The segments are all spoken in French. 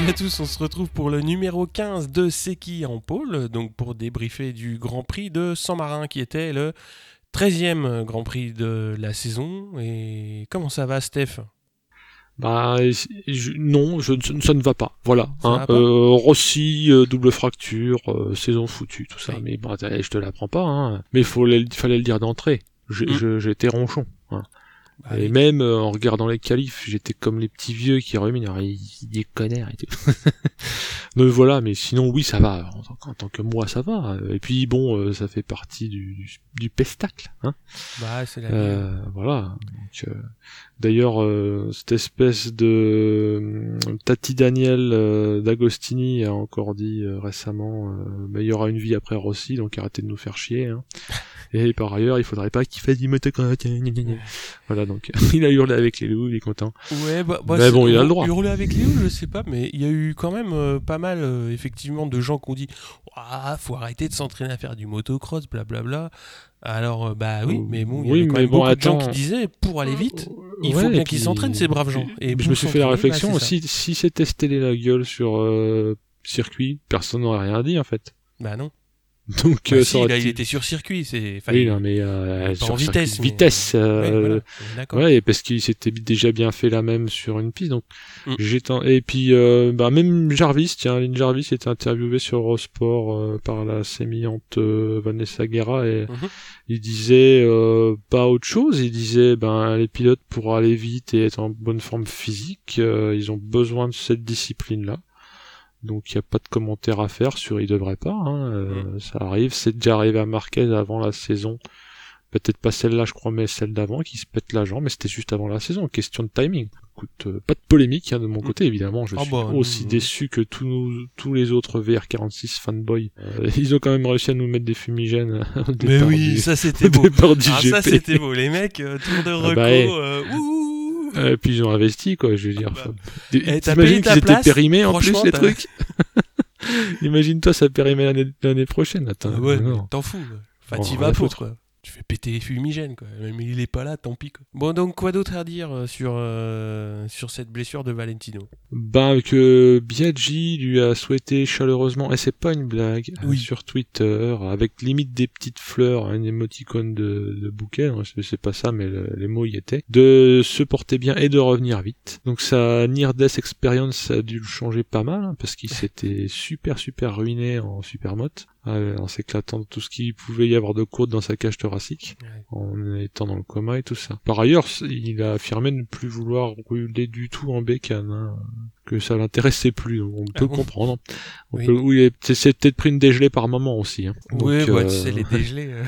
Salut à tous, on se retrouve pour le numéro 15 de Seki en pôle, donc pour débriefer du Grand Prix de San Marin qui était le 13e Grand Prix de la saison. Et comment ça va Steph? Bah je, non, je, ça ne va pas. Voilà. Hein. va pas? Euh, Rossi, euh, double fracture, euh, saison foutue, tout ça. Mais bon, je te l'apprends pas. Hein. Mais il fallait, le dire d'entrée. Mm. J'étais ronchon. hein. Bah, et oui. même euh, en regardant les qualifs, j'étais comme les petits vieux qui ruminent. Ils déconnèrent et tout. Donc voilà, mais sinon oui, ça va. En tant, en tant que moi, ça va. Et puis bon, euh, ça fait partie du, du, du pestacle. Hein. Bah, c'est la. Euh, voilà. Euh, D'ailleurs, euh, cette espèce de euh, Tati Daniel d'Agostini a encore dit récemment, euh, bah, il y aura une vie après Rossi, donc arrêtez de nous faire chier. hein. Et par ailleurs, il faudrait pas qu'il fasse du motocross. Voilà, donc il a hurlé avec les loups, il est content. Ouais, bah, bah, Mais bon, il a le droit. Hurler avec Léo, je sais pas, mais il y a eu quand même euh, pas mal, euh, effectivement, de gens qui ont dit Ah, faut arrêter de s'entraîner à faire du motocross, blablabla. Alors, euh, bah oui, mais bon, il y avait quand mais même bon, beaucoup de gens attends. qui disaient Pour aller vite, il Ouais, faut bien qu'ils s'entraînent, ces braves gens. Et je me suis fait la s'entraîner, réflexion bah, aussi, si c'était la gueule sur euh, circuit, personne n'aurait rien dit en fait. Bah non. Donc Bah euh, si, là, il était sur circuit. C'est... enfin, Oui, non, mais euh, sur en vitesse, de mais- vitesse. Ouais, euh, voilà. Ouais, parce qu'il s'était déjà bien fait la même sur une piste. Donc Mm. j'étais et puis euh, bah même Jarvis, tiens, Lynn Jarvis était interviewé sur Eurosport euh, par la sémillante Vanessa Guerra et Mhm. il disait euh, pas autre chose. Il disait ben les pilotes pour aller vite et être en bonne forme physique, euh, ils ont besoin de cette discipline là. Donc il n'y a pas de commentaire à faire sur il devrait pas. Hein, euh, Ça arrive, c'est déjà arrivé à Marquez avant la saison. Peut-être pas celle-là, je crois, mais celle d'avant qui se pète la jambe, mais c'était juste avant la saison. Question de timing. Écoute, euh, pas de polémique hein, de mon côté, évidemment. Je Ah suis bah, aussi déçu que tous, nos- tous les autres VR46 fanboys. Euh, ils ont quand même réussi à nous mettre des fumigènes au Mais oui, du, ça c'était beau. Ah, ça c'était beau. Les mecs, euh, tour de Ah reco. bah, euh, ouh. Euh, puis ils ont investi, quoi, je veux dire. Bah, Enfin, des- eh, T'imagines qu'ils étaient périmés en plus, les trucs Imagine-toi, ça périmé l'année prochaine. Attends, Ah ouais, t'en fous. Enfin, Bon, t'y vas pour quoi. Tu fais péter les fumigènes quoi. Même il est pas là, tant pis quoi. Bon donc quoi d'autre à dire euh, sur euh, sur cette blessure de Valentino? Ben que Biaggi lui a souhaité chaleureusement, et c'est pas une blague, Oui. sur Twitter, avec limite des petites fleurs, un émoticône de, de bouquet, hein, c'est c'est pas ça, mais le- les mots y étaient, de se porter bien et de revenir vite. Donc sa Near Death Experience a dû le changer pas mal, hein, parce qu'il s'était super super ruiné en supermote, euh, en s'éclatant de tout ce qu'il pouvait y avoir de côte dans sa cage thoracique Ouais. en étant dans le coma et tout ça. Par ailleurs, il a affirmé ne plus vouloir rouler du tout en bécane, hein, que ça l'intéressait plus. On peut bon comprendre. On Oui. peut, oui, et c'est- peut-être pris une dégelée par moment aussi. Hein. Donc, Oui, bah, euh, tu sais les dégelés, euh,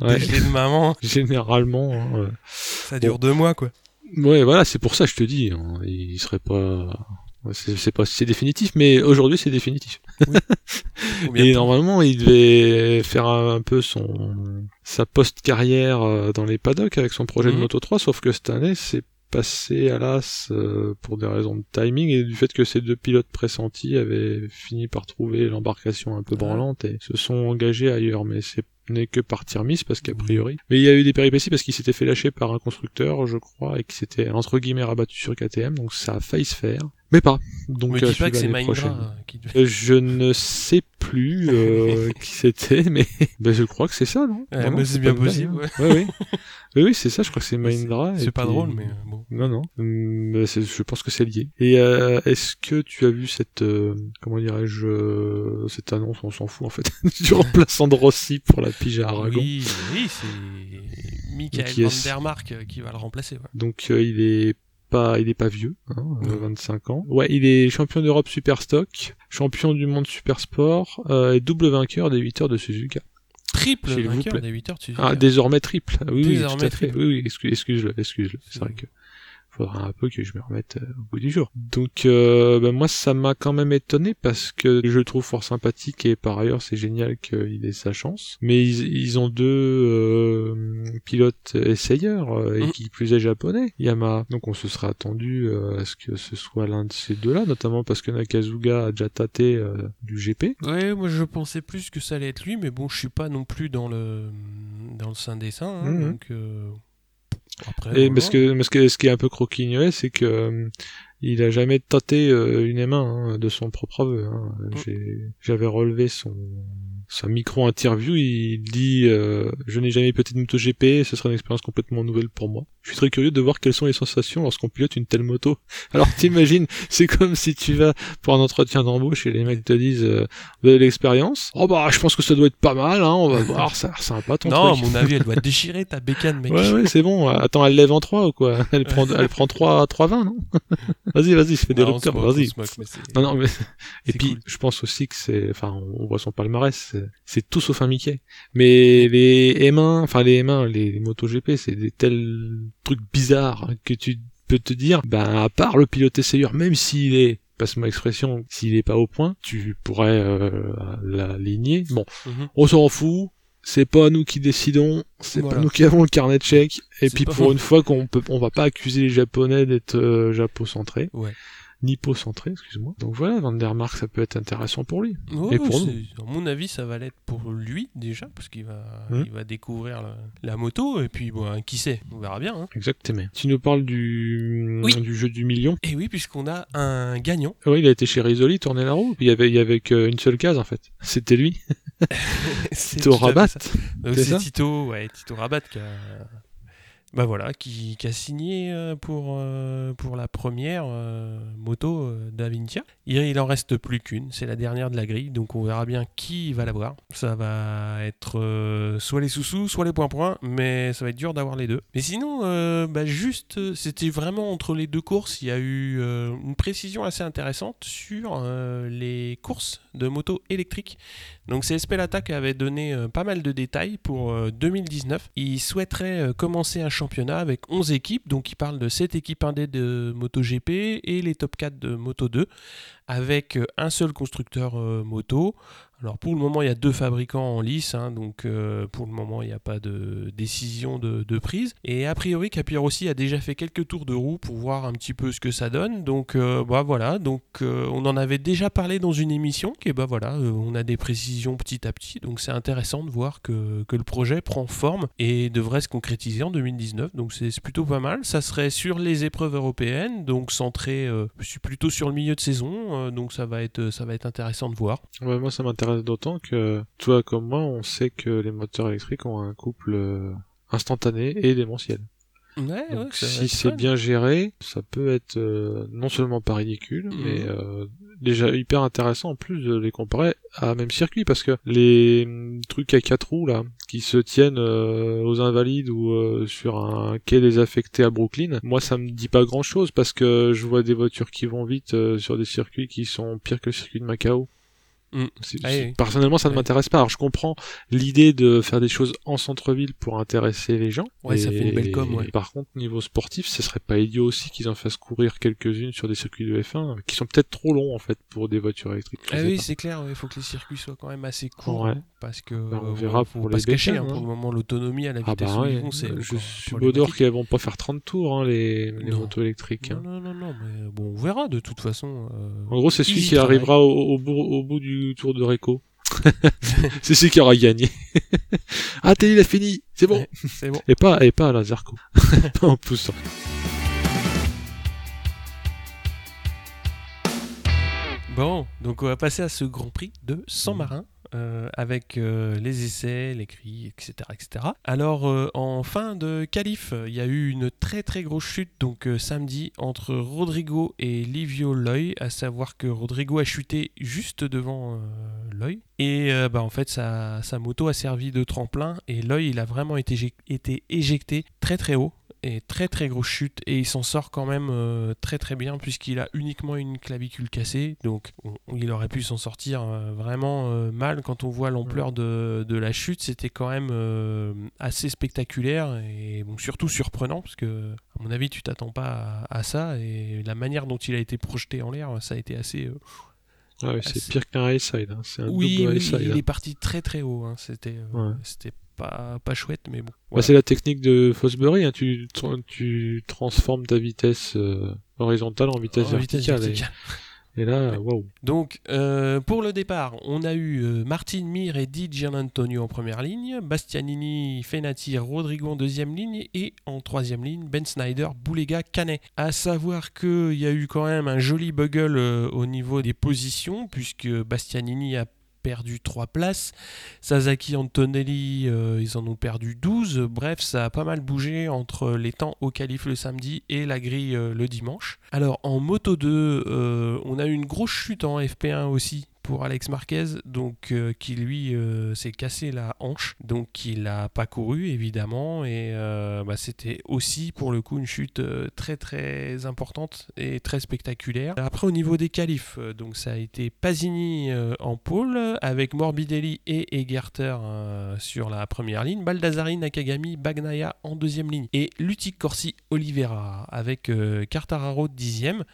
les ouais. dégelés de maman, Généralement, hein, ouais. ça dure deux mois quoi. Ouais, voilà, c'est pour ça que je te dis. hein, il serait pas. C'est c'est pas c'est définitif, mais aujourd'hui c'est définitif. Et normalement, il devait faire un, un peu son sa post-carrière euh, dans les paddocks avec son projet de Mhm. Moto 3, sauf que cette année, c'est passé à l'as euh, pour des raisons de timing et du fait que ces deux pilotes pressentis avaient fini par trouver l'embarcation un peu branlante et se sont engagés ailleurs. Mais c'est n'est que partir miss parce qu'a Oui. priori. Mais il y a eu des péripéties parce qu'il s'était fait lâcher par un constructeur, je crois, et qu'il s'était entre guillemets rabattu sur KTM, donc ça a failli se faire. Mais pas. Donc Me dis pas que c'est euh, qui Je ne sais plus euh, qui c'était, mais je crois que c'est ça, non? Ouais, c'est bien blague, possible. ouais. Ouais, oui. oui, oui, c'est ça, je crois que c'est Mahindra. C'est pas puis- drôle, mais euh, bon. Non, non. Hum, je pense que c'est lié. Et euh, est-ce que tu as vu cette, euh, comment dirais-je, cette annonce, on s'en fout en fait, du remplaçant de Rossi pour la pige à Aragon Oui, oui, c'est Michael Qui Van est-ce? Der Mark euh, qui va le remplacer. Donc il est pas, il est pas vieux, hein, euh, 25 ans. Ouais, il est champion d'Europe Super Stock, champion du monde Super Sport euh, et double vainqueur des 8 heures de Suzuka. Triple vainqueur des 8 heures de Suzuka. Ah, désormais triple. Ah, Oui, oui, Désormais tout à fait. triple. Oui, oui, excuse- excuse-le, excuse-le. C'est vrai que faudra un peu que je me remette euh, au bout du jour. Donc, euh, ben, moi, ça m'a quand même étonné parce que je le trouve fort sympathique et par ailleurs, c'est génial qu'il ait sa chance. Mais ils, ils ont deux euh, pilotes essayeurs euh, et Mm. qui plus est japonais, Yamaha. Donc, on se serait attendu euh, à ce que ce soit l'un de ces deux-là, notamment parce que Nakazuga a déjà tâté euh, du GP. Ouais, moi je pensais plus que ça allait être lui, mais bon, je suis pas non plus dans le dans le sein des saints, hein, Mhm. donc euh, Après, Et voilà. parce que, parce que ce qui est un peu croquignolet, c'est que euh, il a jamais tâté euh, une M1 hein, de son propre aveu. hein. Mm. J'avais relevé son sa micro interview. Il dit euh, je n'ai jamais piloté de moto GP, ce sera une expérience complètement nouvelle pour moi. Je suis très curieux de voir quelles sont les sensations lorsqu'on pilote une telle moto. Alors t'imagines, c'est comme si tu vas pour un entretien d'embauche et les mecs te disent euh, vous avez de l'expérience? Oh bah je pense que ça doit être pas mal. Hein, on va voir, ça a l'air sympa ton Non, à mon avis, elle doit déchirer ta bécane, mec. Ouais, ouais, c'est bon. Attends, elle lève en 3 ou quoi? Elle prend, elle prend 3, 3,20, non? Vas-y, vas-y, fais des ruptures, vas-y. Non, non, mais... Et puis, cool. je pense aussi que c'est... Enfin, on voit son palmarès, c'est- tout sauf un Mickey. Mais les M1, enfin les M1, les, les MotoGP, c'est des tels trucs bizarres que tu peux te dire, ben, à part le pilote essayeur, même s'il est passe-moi l'expression, s'il est pas au point, tu pourrais euh, l'aligner. Bon, Mhm. on s'en fout. C'est pas nous qui décidons, c'est Voilà. pas nous qui avons le carnet de chèques. Et puis pour une fois qu'on peut, on va pas accuser les Japonais d'être euh, japocentrés, Ouais. Nippo-centrés, excuse-moi. Donc voilà, Van der Mark, ça peut être intéressant pour lui. Et pour nous. À mon avis, ça va l'être pour lui déjà, parce qu'il va, il va découvrir la, la moto, et puis bon, qui sait, on verra bien. hein. Exactement. Tu nous parles du, Oui. du jeu du million. Et oui, puisqu'on a un gagnant. Oui, il a été chez Risoli, tourner la roue. Il y avait, il y avait qu'une seule case en fait. C'était lui, Tito Rabat. Donc c'est Tito, ouais, Tito Rabat qui a, bah voilà, qui, a signé euh, pour, euh, pour la première euh, moto d'Avintia. Il, en reste plus qu'une, c'est la dernière de la grille, donc on verra bien qui va l'avoir. Ça va être soit les sous-sous, soit les points-points, mais ça va être dur d'avoir les deux. Mais sinon, bah juste, c'était vraiment entre les deux courses, il y a eu une précision assez intéressante sur les courses de moto électrique. Donc c'est Spelata qui avait donné euh, pas mal de détails pour euh, 2019. Il souhaiterait euh, commencer un championnat avec 11 équipes, donc il parle de 7 équipes indées de MotoGP et les top 4 de Moto 2, avec euh, un seul constructeur euh, moto. Alors pour le moment il y a deux fabricants en lice, hein, donc euh, pour le moment il n'y a pas de décision de, prise. Et a priori Capir aussi a déjà fait quelques tours de roue pour voir un petit peu ce que ça donne. Donc euh, bah voilà, donc euh, on en avait déjà parlé dans une émission, et bah voilà, on a des précisions petit à petit, donc c'est intéressant de voir que, que le projet prend forme et devrait se concrétiser en 2019. Donc c'est plutôt pas mal. Ça serait sur les épreuves européennes, donc centré, je plutôt sur le milieu de saison, donc ça va être ça va être intéressant de voir. Moi, ça m'intéresse d'autant que toi comme moi, on sait que les moteurs électriques ont un couple euh, instantané et démentiel. Ouais, Donc, si c'est bien géré, ça peut être euh, non seulement pas ridicule, Mhm. mais euh, déjà hyper intéressant en plus de les comparer à même circuit parce que les hum, trucs à quatre roues là qui se tiennent euh, aux invalides ou sur un quai désaffecté à Brooklyn, moi ça me dit pas grand chose parce que je vois des voitures qui vont vite sur des circuits qui sont pires que le circuit de Macao. Mm. Ah. Personnellement, ça ne m'intéresse pas. Alors, je comprends l'idée de faire des choses en centre-ville pour intéresser les gens. Ouais, ça fait une belle com, ouais. Par contre, niveau sportif, ce serait pas idiot aussi qu'ils en fassent courir quelques-unes sur des circuits de F1 qui sont peut-être trop longs en fait pour des voitures électriques. Ah oui, c'est clair, il faut que les circuits soient quand même assez courts. Ouais. Parce que Ben, on euh, verra faut pour pas les se cacher, bécanes, hein, pour hein. le moment l'autonomie à la Ah vitesse bah où ils vont, c'est je suis vont pas faire 30 tours, hein, les, les Non. motos électriques. hein. Non, non, non, non, mais bon, on verra de toute façon. euh, En gros, c'est celui qui arrivera au, au bout, au bout du tour de Réco. c'est celui qui aura gagné. ah, t'es il a fini, c'est bon. Ouais, bon. Et pas, et pas à la Zarco. pas en poussant. Bon, donc on va passer à ce Grand Prix de. San Marin. Euh, avec euh, les essais, les cris, etc. etc. Alors, euh, en fin de qualif, il y a eu une très très grosse chute, donc samedi, entre Rodrigo et Livio Loy, à savoir que Rodrigo a chuté juste devant Loy. Et bah, en fait, sa, moto a servi de tremplin, et Loy, il a vraiment été éjecté très très haut. Très très grosse chute et il s'en sort quand même euh, très très bien puisqu'il a uniquement une clavicule cassée donc on- il aurait pu s'en sortir euh, vraiment euh, mal quand on voit l'ampleur de, de la chute c'était quand même assez spectaculaire et bon, surtout surprenant parce que à mon avis tu t'attends pas à, à ça et la manière dont il a été projeté en l'air ça a été assez Ah ouais, c'est c'est- pire qu'un high side. Hein. C'est un oui, double high side. il hein. est parti très très haut hein. c'était Ouais. Pas, pas chouette mais bon Bah, voilà. c'est la technique de Fosbury. Hein. Tu, tu transformes ta vitesse euh, horizontale en vitesse En vitesse verticale. et- là, waouh. Donc, euh, pour le départ, on a eu euh, Martin Mir et Di Gianantonio en première ligne, Bastianini, Fenati, Rodrigo en deuxième ligne, et en troisième ligne, Ben Snyder, Boulega, Canet. À savoir qu'il y a eu quand même un joli bugle au niveau des positions, puisque Bastianini a perdu 3 places. Sasaki Antonelli, euh, ils en ont perdu 12. Bref, ça a pas mal bougé entre les temps au calife le samedi et la grille euh, le dimanche. Alors en Moto 2, euh, on a eu une grosse chute en FP1 aussi pour Alex Marquez, donc euh, qui lui euh, s'est cassé la hanche, donc il n'a pas couru évidemment, et euh, bah, c'était aussi pour le coup une chute très très importante et très spectaculaire. Après au niveau des qualifs, donc ça a été Pasini en pôle avec Morbidelli et Egerter sur la première ligne, Baldassari, Nakagami, Bagnaia en deuxième ligne et Lutic Corsi Oliveira avec Quartararo dixième.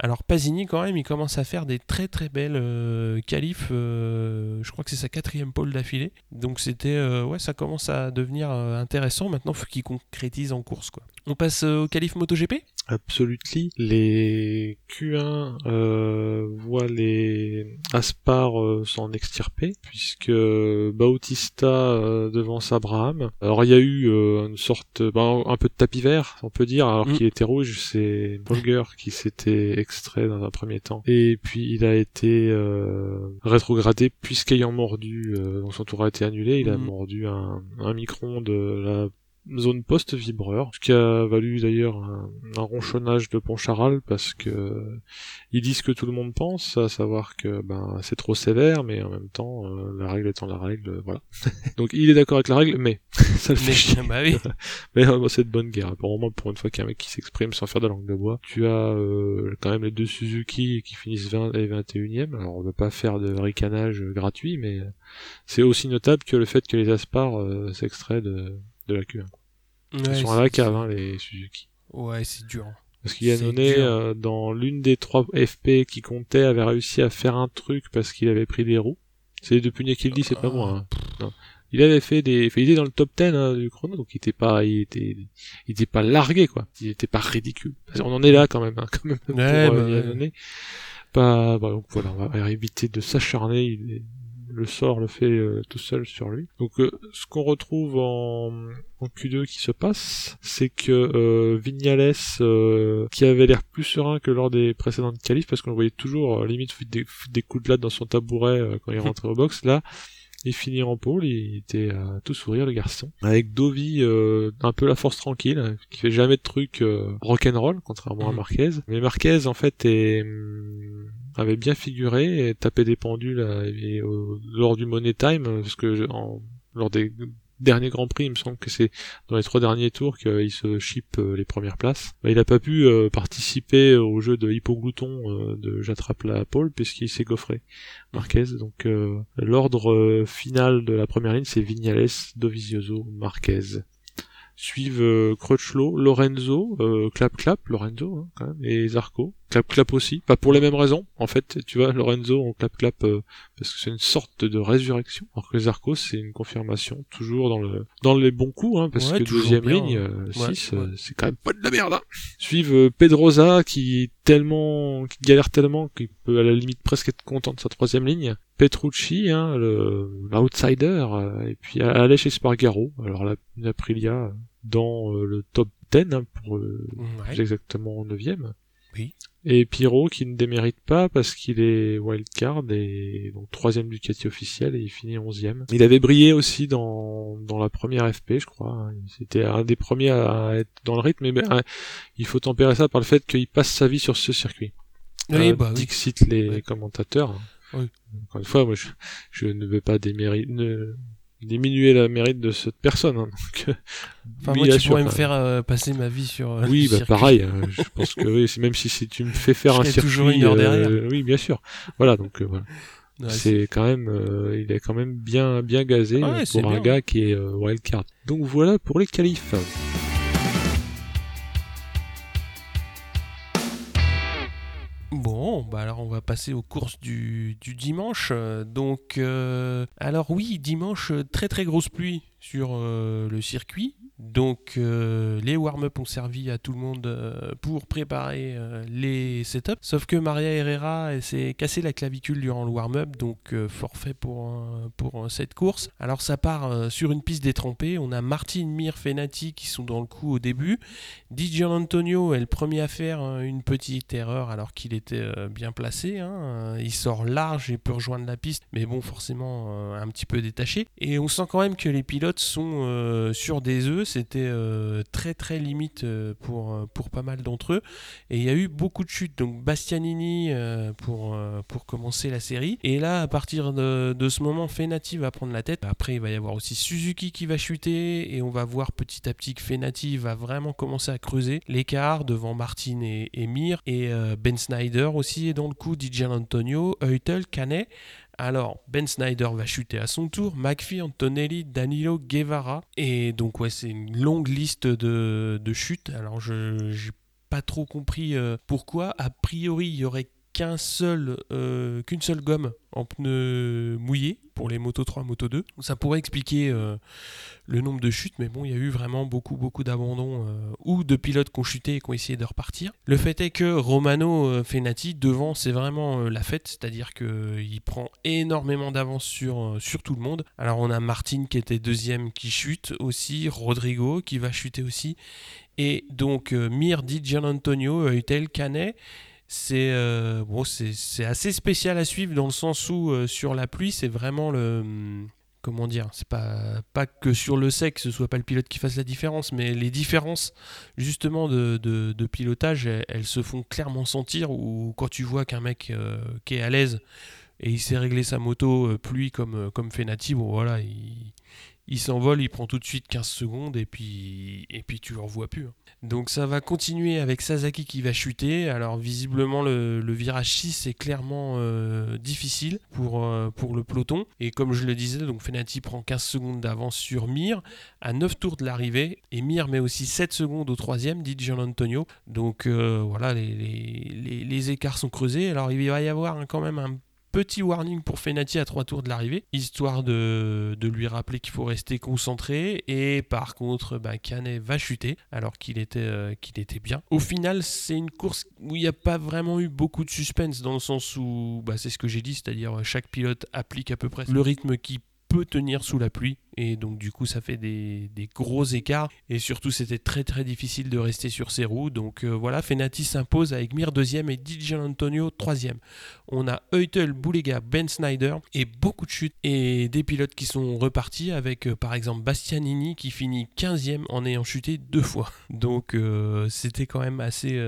Alors Pasini quand même il commence à faire des très très belles qualifs, euh, je crois que c'est sa quatrième pole d'affilée, donc c'était euh, ouais ça commence à devenir euh, intéressant. Maintenant faut qu'il concrétise en course quoi. On passe au qualif MotoGP? Absolutely. Les Q1 euh, voient les Aspar euh, s'en extirper, puisque Bautista euh, devance Abraham. Alors il y a eu euh, une sorte, ben, un peu de tapis vert, on peut dire, alors Mm. qu'il était rouge, c'est Bolger qui s'était extrait dans un premier temps. Et puis il a été euh, rétrogradé, puisqu'ayant mordu, euh, donc son tour a été annulé, il a Mm. mordu un, un micron de la zone post-vibreur, ce qui a valu d'ailleurs un, un ronchonnage de Poncharal parce que ils disent ce que tout le monde pense, à savoir que ben c'est trop sévère, mais en même temps euh, la règle étant la règle, euh, voilà. Donc il est d'accord avec la règle, mais ça le fait chier. Bah oui. Mais euh, c'est de bonne guerre. Pour moi, pour une fois qu'il y a un mec qui s'exprime sans faire de langue de bois, tu as euh, quand même les deux Suzuki qui finissent 20 et 21e. Alors on ne veut pas faire de ricanage gratuit, mais c'est aussi notable que le fait que les Aspar euh, s'extraient de, de la Q1. Ils sont à c'est- la cave, hein, les Suzuki. Ouais, c'est dur. Parce qu'il y a dur. euh, dans l'une des trois FP qui comptait, avait réussi à faire un truc parce qu'il avait pris des roues. C'est les deux pugnets qui le dit, c'est pas moi. hein. Non. Il avait fait des, il était dans le top 10 hein, du chrono, donc il était pas, il était, il était pas largué quoi. Il était pas ridicule. On en est là quand même, hein, quand même pour Ouais, euh, bah ouais. Pas, bah, donc voilà, on va éviter de s'acharner. il est- Le sort le fait euh, tout seul sur lui. Donc euh, ce qu'on retrouve en, en Q2 qui se passe, c'est que euh, Vignales, euh, qui avait l'air plus serein que lors des précédentes qualifs, parce qu'on voyait toujours limite des, des coups de latte dans son tabouret quand il rentrait au box, là, il finit en pôle, il était à tout sourire le garçon. Avec Dovi, euh, un peu la force tranquille, hein, qui fait jamais de trucs euh, rock'n'roll, contrairement à Mhm. Marquez. Mais Marquez, en fait, est, hum, avait bien figuré et tapé des pendules euh, et au- lors du Money Time, euh, parce que je- en, lors des derniers Grands Prix, il me semble que c'est dans les trois derniers tours qu'il se chip euh, les premières places. Bah, il a pas pu euh, participer au jeu de Hippoglouton euh, de j'attrape la pole puisqu'il s'est gaufré. Marquez. Donc l'ordre final de la première ligne c'est Vignales, Dovizioso, Marquez. Suivent Lorenzo, Clap Clap, Lorenzo hein, quand même, et Zarco. Clap Clap aussi, pas pour les mêmes raisons. En fait, tu vois, Lorenzo on Clap Clap euh, parce que c'est une sorte de résurrection. Alors que Zarco c'est une confirmation, toujours dans le dans les bons coups, hein, parce Ouais, que deuxième bien, ligne, hein. euh, Ouais, 6, ouais. c'est quand même pas de la merde. Hein. Suivent euh, Pedrosa qui est tellement, qui galère tellement qu'il peut à la limite presque être content de sa troisième ligne. Petrucci, hein, le l'outsider, euh, et puis Aleix Espargaro. Alors la, l'Aprilia euh, dans euh, le top 10 hein, pour euh, exactement 9ème. Oui. Et Pyro qui ne démérite pas parce qu'il est wildcard et donc troisième Ducati officiel et il finit onzième. Il avait brillé aussi dans, dans la première FP je crois. hein. C'était un des premiers à être dans le rythme mais ben, il faut tempérer ça par le fait qu'il passe sa vie sur ce circuit. Oui, Euh, bah oui. Dixit les Ouais. commentateurs. Oui. Encore une fois, moi je, je ne veux pas déméri- ne- diminuer la mérite de cette personne. hein. Donc, euh, Enfin, moi, tu pourrais me même. faire euh, passer ma vie sur. euh, Oui, bah circuit. pareil. hein, je pense que oui, même si, si tu me fais faire Je un circuit, toujours une heure derrière. euh, oui, bien sûr. Voilà, donc euh, voilà. Ouais, c'est quand même, euh, il est quand même bien, bien gazé Ah ouais, euh, pour un bien. gars qui est euh, wildcard. Donc voilà pour les qualifs. Bon, bah alors on va passer aux courses du, du dimanche. Euh, Donc, euh, alors oui, dimanche, euh, très très grosse pluie sur le circuit. Donc les warm-up ont servi à tout le monde pour préparer les setups. Sauf que Maria Herrera s'est cassé la clavicule durant le warm-up, donc forfait pour, pour cette course. Alors ça part sur une piste détrempée. On a Martin, Mir, Fenati qui sont dans le coup au début. Di Antonio est le premier à faire une petite erreur alors qu'il était bien placé. Hein. Il sort large et peut rejoindre la piste, mais bon, forcément un petit peu détaché. Et on sent quand même que les pilotes sont euh, sur des œufs. C'était euh, très très limite euh, pour, pour pas mal d'entre eux. Et il y a eu beaucoup de chutes. Donc Bastianini pour, pour commencer la série. Et là, à partir de, de, ce moment, Fenati va prendre la tête. Après, il va y avoir aussi Suzuki qui va chuter. Et on va voir petit à petit que Fenati va vraiment commencer à creuser l'écart devant Martin et, Mir. Et Ben Snyder aussi est dans le coup. DJ Antonio, Eutel, Canet. Alors, Ben Snyder va chuter à son tour, McPhee, Antonelli, Danilo, Guevara. Et donc, ouais, c'est une longue liste de, chutes. Alors, je n'ai pas trop compris euh, pourquoi. A priori, il y aurait qu'un seul, euh, qu'une seule gomme en pneus mouillés pour les Moto 3, Moto 2. Ça pourrait expliquer euh, le nombre de chutes, mais bon, il y a eu vraiment beaucoup, beaucoup d'abandons euh, ou de pilotes qui ont chuté et qui ont essayé de repartir. Le fait est que Romano Fenati, devant, c'est vraiment la fête, c'est-à-dire qu'il prend énormément d'avance sur, sur tout le monde. Alors, on a Martin qui était deuxième qui chute aussi, Rodrigo qui va chuter aussi, et donc Mir Di Antonio, Eutel, Canet c'est euh, bon, c'est assez spécial à suivre dans le sens où euh, sur la pluie, c'est vraiment le hum, comment dire, c'est pas pas que sur le sec, ce soit pas le pilote qui fasse la différence, mais les différences justement de, de, pilotage, elles, se font clairement sentir. Ou quand tu vois qu'un mec euh, qui est à l'aise et il sait régler sa moto pluie comme comme Fenati, bon voilà, il, il s'envole, il prend tout de suite 15 secondes et puis, et puis tu le revois plus. Hein. Donc ça va continuer avec Sasaki qui va chuter. Alors visiblement le, virage 6 est clairement euh, difficile pour, euh, pour le peloton. Et comme je le disais, donc Fenati prend 15 secondes d'avance sur Mir à 9 tours de l'arrivée. Et Mir met aussi 7 secondes au troisième, dit Gian Antonio. Donc euh, voilà, les, les, les, écarts sont creusés. Alors il va y avoir quand même un Petit warning pour Fenati à trois tours de l'arrivée, histoire de, lui rappeler qu'il faut rester concentré. Et par contre, bah, Canet va chuter alors qu'il était, euh, qu'il était bien. Au final, c'est une course où il n'y a pas vraiment eu beaucoup de suspense dans le sens où bah, c'est ce que j'ai dit, c'est-à-dire chaque pilote applique à peu près le rythme qui peut tenir sous la pluie et donc du coup ça fait des, gros écarts. Et surtout c'était très très difficile de rester sur ses roues. Donc euh, voilà Fenati s'impose avec Mir deuxième et DJ Antonio troisième. On a Eutel, Boulega, Ben Snyder et beaucoup de chutes. Et des pilotes qui sont repartis avec euh, par exemple Bastianini qui finit 15e en ayant chuté deux fois. Donc euh, c'était quand même assez,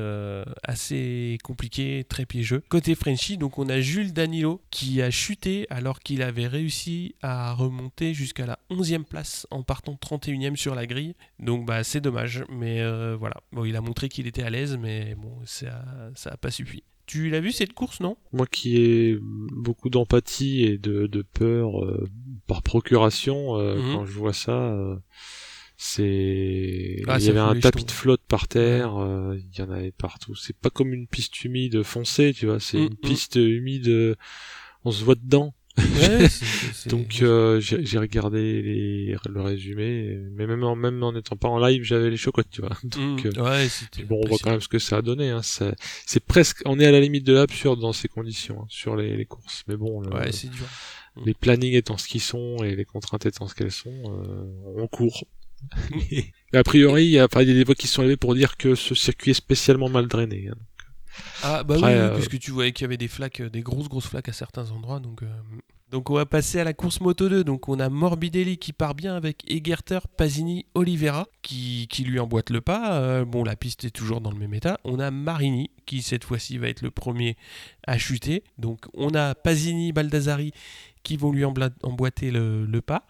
assez compliqué très piégeux. Côté Frenchy donc on a Jules Danilo qui a chuté alors qu'il avait réussi à remonter jusqu'à la 11e place en partant 31e sur la grille. Donc bah c'est dommage, mais euh, voilà. Bon, il a montré qu'il était à l'aise, mais bon, ça n'a pas suffi. Tu l'as vu cette course, non? Moi qui ai beaucoup d'empathie et de, peur euh, par procuration, euh, mhm. quand je vois ça, c'est ah, il y avait un tapis de flotte par terre, il y en avait partout. C'est pas comme une piste humide foncée, tu vois, c'est mm, une mm. piste humide, on se voit dedans. Donc euh, j'ai regardé le résumé, mais même en, même en n'étant pas en live, j'avais les chocottes, tu vois. Donc, mmh. euh, bon, on voit quand même ce que ça a donné. Hein. C'est presque, on est à la limite de l'absurde dans ces conditions hein, sur les, les, courses. Mais bon, ouais, c'est dur. Mmh. Les plannings étant ce qu'ils sont et les contraintes étant ce qu'elles sont, euh, on court. mais a priori, il y a, il y a des voix qui sont levées pour dire que ce circuit est spécialement mal drainé. Hein. Ah bah oui, euh, puisque tu voyais qu'il y avait des flaques, euh, des grosses grosses flaques à certains endroits, donc. Euh, donc on va passer à la course Moto 2. Donc on a Morbidelli qui part bien avec Egerter, Pasini, Oliveira qui, qui lui emboîte le pas. bon la piste est toujours dans le même état. On a Marini qui cette fois-ci va être le premier à chuter. Donc on a Pasini, Baldassari qui vont lui emboîter le, le pas.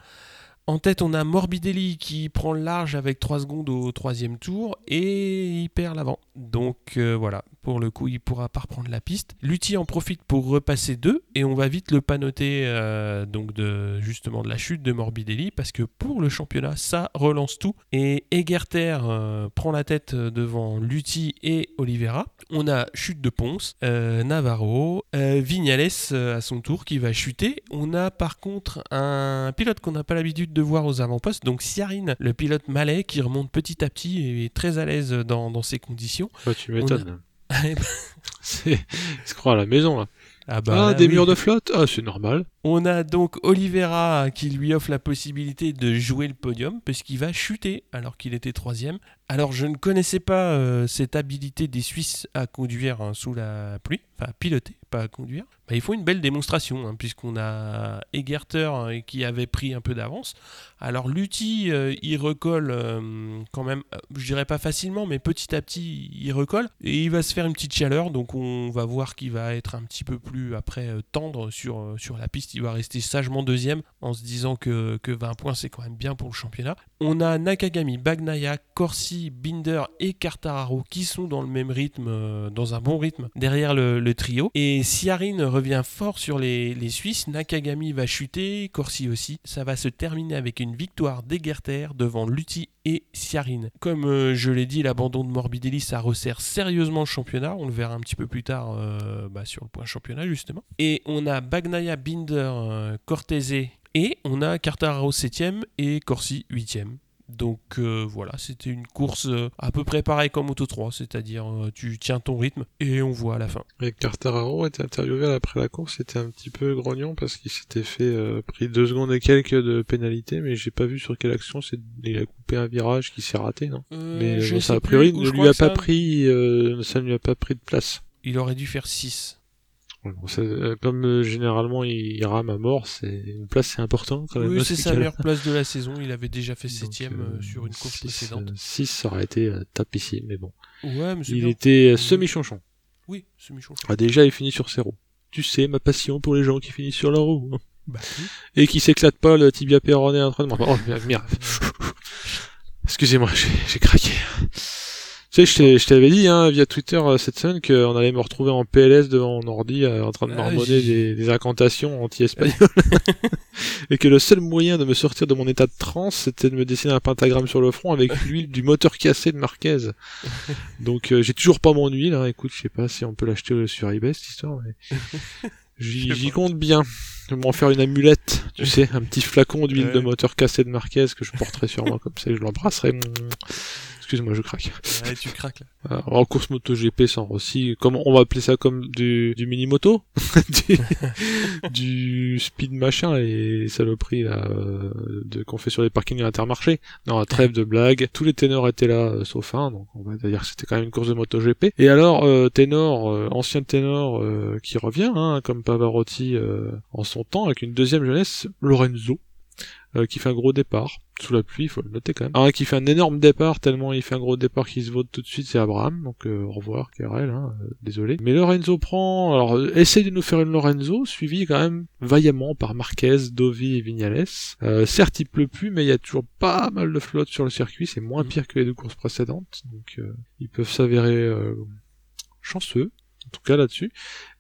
En tête, on a Morbidelli qui prend le large avec 3 secondes au troisième tour et il perd l'avant. Donc euh, voilà, pour le coup, il pourra pas reprendre la piste. Lutti en profite pour repasser 2 et on va vite le panoter euh, donc de justement de la chute de Morbidelli parce que pour le championnat, ça relance tout. Et Egerter euh, prend la tête devant Lutti et Oliveira. On a chute de Ponce, Navarro, Vignales à son tour qui va chuter. On a par contre un pilote qu'on n'a pas l'habitude l'habitude de voir aux avant-postes. Donc Siarine, le pilote malais, qui remonte petit à petit et est très à l'aise dans, dans ces conditions. Bah, tu m'étonnes. C'est, il se croit à la maison là. Ah, Ah, bah, des oui. murs de flotte Ah, c'est normal. On a donc Oliveira qui lui offre la possibilité de jouer le podium parce qu'il va chuter alors qu'il était troisième. Alors je ne connaissais pas euh, cette habilité des Suisses à conduire hein, sous la pluie, enfin à piloter, pas à conduire. Bah, ils font une belle démonstration hein, puisqu'on a Egerter hein, qui avait pris un peu d'avance. Alors Lutti, euh, il recolle euh, quand même, je dirais pas facilement, mais petit à petit, il recolle et il va se faire une petite chaleur. Donc on va voir qu'il va être un petit peu plus après tendre sur, sur la piste. Il va rester sagement deuxième en se disant que, que 20 points c'est quand même bien pour le championnat. On a Nakagami, Bagnaia, Corsi, Binder et Quartararo qui sont dans le même rythme, euh, dans un bon rythme derrière le, trio. Et Siarine revient fort sur les, Suisses. Nakagami va chuter, Corsi aussi. Ça va se terminer avec une victoire d'Egerter devant Lutti et Siarine. Comme euh, je l'ai dit, l'abandon de Morbidelli, ça resserre sérieusement le championnat. On le verra un petit peu plus tard euh, bah, sur le point championnat, justement. Et on a Bagnaia, Binder, Cortese et on a Quartararo 7ème et Corsi 8ème. Donc euh, voilà, c'était une course euh, à peu près pareille comme Auto 3, c'est-à-dire euh, tu tiens ton rythme et on voit à la fin. Et Quartararo était interviewé après la course, c'était un petit peu grognon parce qu'il s'était fait euh, pris deux secondes et quelques de pénalité, mais j'ai pas vu sur quelle action c'est il a coupé un virage qui s'est raté, non? Mais je ça a priori ne lui a pas ça- pris, ça ne lui a pas pris de place. Il aurait dû faire 6. Ouais, bon, ça, euh, comme euh, généralement il, il rame à mort, c'est une place c'est important quand même. Oui, dans c'est ce sa meilleure place de la saison. Il avait déjà fait Donc, 7ème euh, sur une course six, précédente. euh, six, ça aurait été euh, tapissime, mais bon. Ouais, mais Il bien. était euh, semi-chonchon. Oui, semi-chonchon. Ah, déjà, il finit sur ses roues. Tu sais, ma passion pour les gens qui finissent sur leur roue. hein. Bah, oui. Et qui s'éclate pas le tibia péroné à l'entraînement. Oh, merde, merde. Excusez-moi, j'ai craqué. Tu sais, je t'avais dit hein, via Twitter euh, cette semaine qu'on allait me retrouver en PLS devant mon ordi euh, en train de Ah, marmonner des, des incantations anti-espagnoles. et que le seul moyen de me sortir de mon état de transe, c'était de me dessiner un pentagramme sur le front avec l'huile du moteur cassé de Marquez. Donc euh, j'ai toujours pas mon huile. Hein. Écoute, je sais pas si on peut l'acheter sur eBay cette histoire, mais j'y compte bien. Je vais m'en faire une amulette, tu sais, un petit flacon d'huile Ouais. de moteur cassé de Marquez que je porterai sur moi comme ça, et je l'embrasserai. Excuse-moi, je craque. Ouais, tu craques là. Alors, en course moto GP sans Rossi, comment on va appeler ça comme du, du mini moto, du, du speed machin les saloperies là euh, de qu'on fait sur les parkings à Intermarché. Non, à trêve de blagues. Tous les ténors étaient là euh, sauf un, donc on va dire que c'était quand même une course de moto GP. Et alors euh, ténor, euh, ancien ténor euh, qui revient, hein, comme Pavarotti euh, en son temps, avec une deuxième jeunesse, Lorenzo. Euh, qui fait un gros départ sous la pluie, il faut le noter quand même. Un qui fait un énorme départ tellement il fait un gros départ qu'il se vote tout de suite, c'est Abraham. Donc euh, au revoir KRL, hein, euh, désolé. Mais Lorenzo prend, alors essaye de nous faire une Lorenzo, suivi quand même vaillamment par Marquez, Dovi et Vignales. Euh, certes il pleut plus, mais il y a toujours pas mal de flotte sur le circuit, c'est moins Mhm. pire que les deux courses précédentes, donc euh, ils peuvent s'avérer euh, chanceux. Tout cas là-dessus,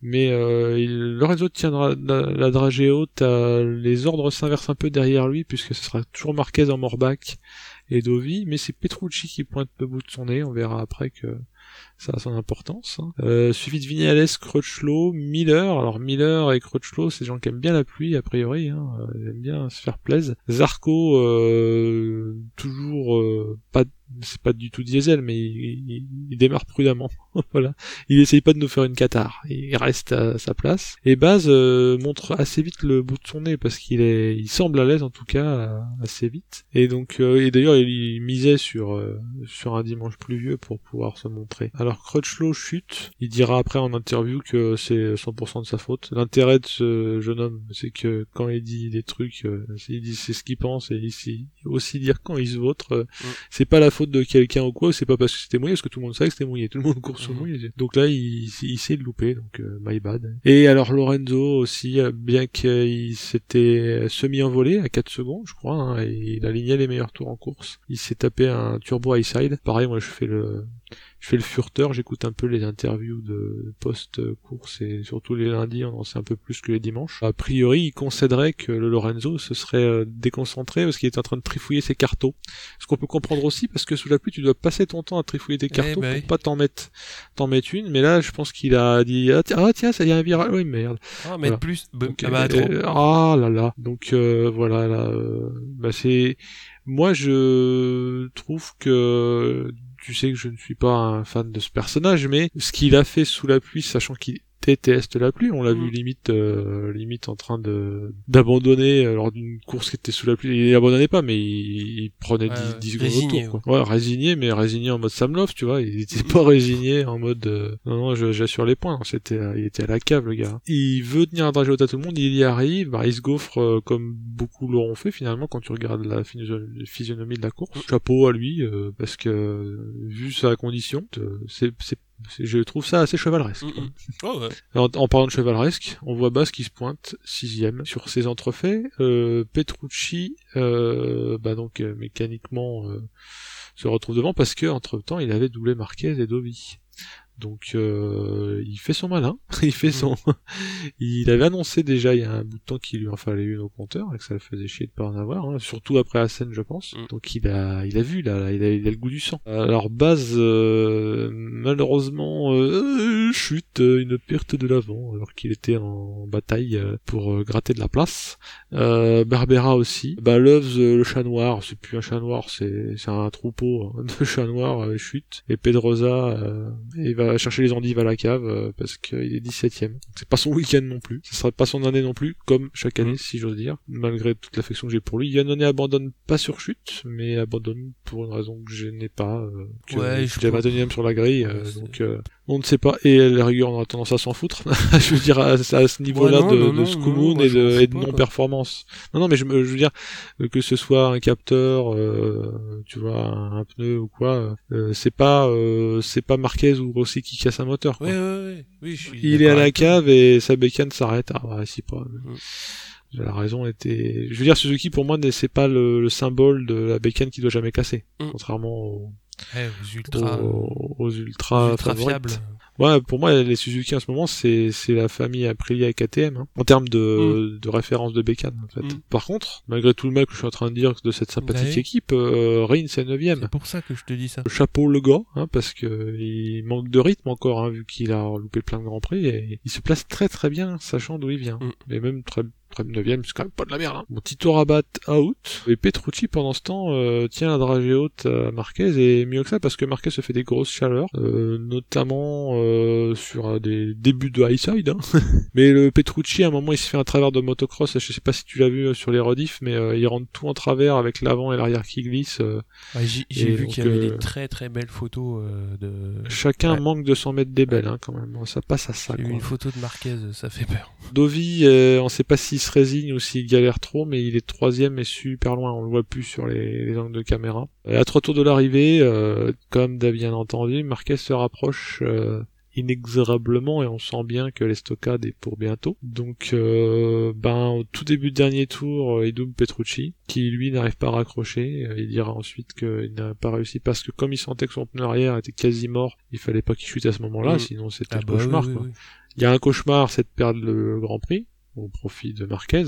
mais euh, il- tiendra la, la dragée haute, euh, les ordres s'inversent un peu derrière lui puisque ce sera toujours Marquez en Morbac et Dovi, mais c'est Petrucci qui pointe le bout de son nez, on verra après que ça a son importance. hein. Euh, suivi de Vignales, Crutchlow, Miller. Alors Miller et Crutchlow, c'est des gens qui aiment bien la pluie a priori, hein. euh, ils aiment bien se faire plaisir. Zarco, euh, toujours euh, pas, c'est pas du tout diesel, mais il, il- il démarre prudemment. voilà, il essaye pas de nous faire une cathare, il reste à sa place. Et Baz euh, montre assez vite le bout de son nez parce qu'il est, il semble à l'aise en tout cas euh, assez vite. Et donc, euh, et d'ailleurs il, il misait sur euh, sur un dimanche pluvieux pour pouvoir se montrer. Alors Crutchlow chute, il dira après en interview que c'est 100% de sa faute. L'intérêt de ce jeune homme, c'est que quand il dit des trucs, euh, il dit c'est ce qu'il pense et il sait aussi dire quand il se vautre. euh, c'est pas la faute de quelqu'un ou quoi, c'est pas parce que c'était mouillé, parce que tout le monde savait que c'était mouillé, tout le monde court sur Mhm. mouillé. Donc là, il, il sait le louper, donc euh, my bad. Et alors Lorenzo aussi, bien qu'il s'était semi-envolé à 4 secondes, je crois, hein, et il alignait les meilleurs tours en course. Il s'est tapé un turbo high side. Pareil, moi je fais le je fais le furteur, j'écoute un peu les interviews de post-course et surtout les lundis, on en sait un peu plus que les dimanches. A priori, il concéderait que le Lorenzo se serait euh, déconcentré parce qu'il est en train de trifouiller ses cartons. Ce qu'on peut comprendre aussi parce que sous la pluie, tu dois passer ton temps à trifouiller tes Eh cartons bah pour oui. pas t'en mettre, t'en mettre une. Mais là, je pense qu'il a dit ah tiens, ah, tiens, ça y a un virage. Oui merde. Ah, mettre Voilà. plus. Donc, ah bah, euh, euh, ah là là. Donc euh, voilà là. euh, bah c'est moi je trouve que tu sais que je ne suis pas un fan de ce personnage, mais ce qu'il a fait sous la pluie, sachant qu'il déteste la pluie, on l'a Mm. vu limite euh, limite en train de d'abandonner euh, lors d'une course qui était sous la pluie. Il abandonnait pas, mais il, il prenait Ouais, 10, ouais. 10 secondes Résigné, au tour. Quoi. Ouais, résigné, mais résigné en mode Sam Love, tu vois. Il était pas résigné en mode euh, non non, j'assure les points. C'était euh, il était à la cave le gars. Il veut tenir un dragée haute à tout le monde, il y arrive, bah, il se gaufre euh, comme beaucoup l'auront fait finalement quand tu regardes la physio- physionomie de la course. Chapeau à lui euh, parce que vu sa condition, c'est- je trouve ça assez chevaleresque. Mm, mm. Oh, ouais. En, en parlant de chevaleresque, on voit Bass qui se pointe sixième sur ses entrefaits. Euh, Petrucci, euh, bah donc euh, mécaniquement euh, se retrouve devant parce que entre temps il avait doublé Marquez et Dovi. Donc euh, il fait son malin, il fait son, il avait annoncé déjà il y a un bout de temps qu'il lui en fallait une au compteur et que ça le faisait chier de pas en avoir, hein, surtout après Assen je pense. Mm. Donc il a, il a vu là, là, il, a, il a le goût du sang. Alors Baz euh, malheureusement euh, chute, euh, une perte de l'avant alors qu'il était en bataille euh, pour euh, gratter de la place. Euh, Barbera aussi. Bah Loves le chat noir, c'est plus un chat noir, c'est c'est un troupeau hein, de chats noirs euh, chute. Et Pedrosa euh, va chercher les endives à la cave euh, parce qu'il est 17ème. C'est pas son week-end non plus. Ce serait pas son année non plus, comme chaque année si j'ose dire. Malgré toute l'affection que j'ai pour lui, Yannone abandonne pas sur chute, mais abandonne pour une raison que je n'ai pas. Euh, que Ouais, je comprends. 21ème sur la grille, euh, Ouais, donc euh, on ne sait pas. Et à la rigueur, on a tendance à s'en foutre. je veux dire à, à ce niveau-là de, de Scoumoun et de, de non-performance. Non, non, mais je, je veux dire que ce soit un capteur, euh, tu vois, un, un pneu ou quoi, euh, c'est pas, euh, c'est pas Marquez ou Rossi qui casse un moteur. quoi. Ouais, ouais, ouais. Oui, je suis Il est à la cave et sa bécane s'arrête. Ah, ouais, si pas. Mm. La raison était. Je veux dire, Suzuki pour moi, c'est pas le, le symbole de la bécane qui doit jamais casser, Mm. contrairement aux, Ouais, aux ultra, aux, aux aux ultra, ultra favorites. fiables. Ouais, pour moi, les Suzuki en ce moment, c'est c'est la famille Aprilia et KTM hein, en termes de, de référence de bécane. En fait. Mm. Par contre, malgré tout le mal que je suis en train de dire de cette sympathique équipe, euh, Rins est 9 C'est pour ça que je te dis ça. chapeau le gars, hein, parce que il manque de rythme encore, hein, vu qu'il a loupé plein de grands prix, et il se place très très bien, sachant d'où il vient. Mm. Mais même très très neuvième, c'est quand même pas de la merde. Hein. Bon, Tito Rabat out, et Petrucci pendant ce temps euh, tient la dragée haute à Marquez, et mieux que ça, parce que Marquez se fait des grosses chaleurs, euh, notamment euh, sur des débuts de high side. Hein. Mais le Petrucci, à un moment, il se fait un travers de motocross, je sais pas si tu l'as vu sur les rediffs, mais il rentre tout en travers avec l'avant et l'arrière qui glissent. euh, Ouais, J'ai j'ai vu qu'il y avait des très très belles photos de. Chacun Ouais. manque de s'en mettre des belles, hein, quand même. Ça passe à ça. Quoi. une photo de Marquez, ça fait peur. Dovi, on sait pas s'il se résigne ou s'il galère trop, mais il est troisième et super loin. On le voit plus sur les, les angles de caméra. Et à trois tours de l'arrivée, euh, comme bien entendu, Marquez se rapproche euh, inexorablement et on sent bien que l'estocade est pour bientôt. Donc, euh, ben, au tout début de dernier tour, euh, il double Petrucci, qui lui n'arrive pas à raccrocher. Euh, Il dira ensuite qu'il n'a pas réussi parce que comme il sentait que son pneu arrière était quasi mort, il fallait pas qu'il chute à ce moment-là, Mm. sinon c'était Ah le bah cauchemar. oui, oui, quoi. oui. Il y a un cauchemar, c'est de perdre le Grand Prix au profit de Marquez.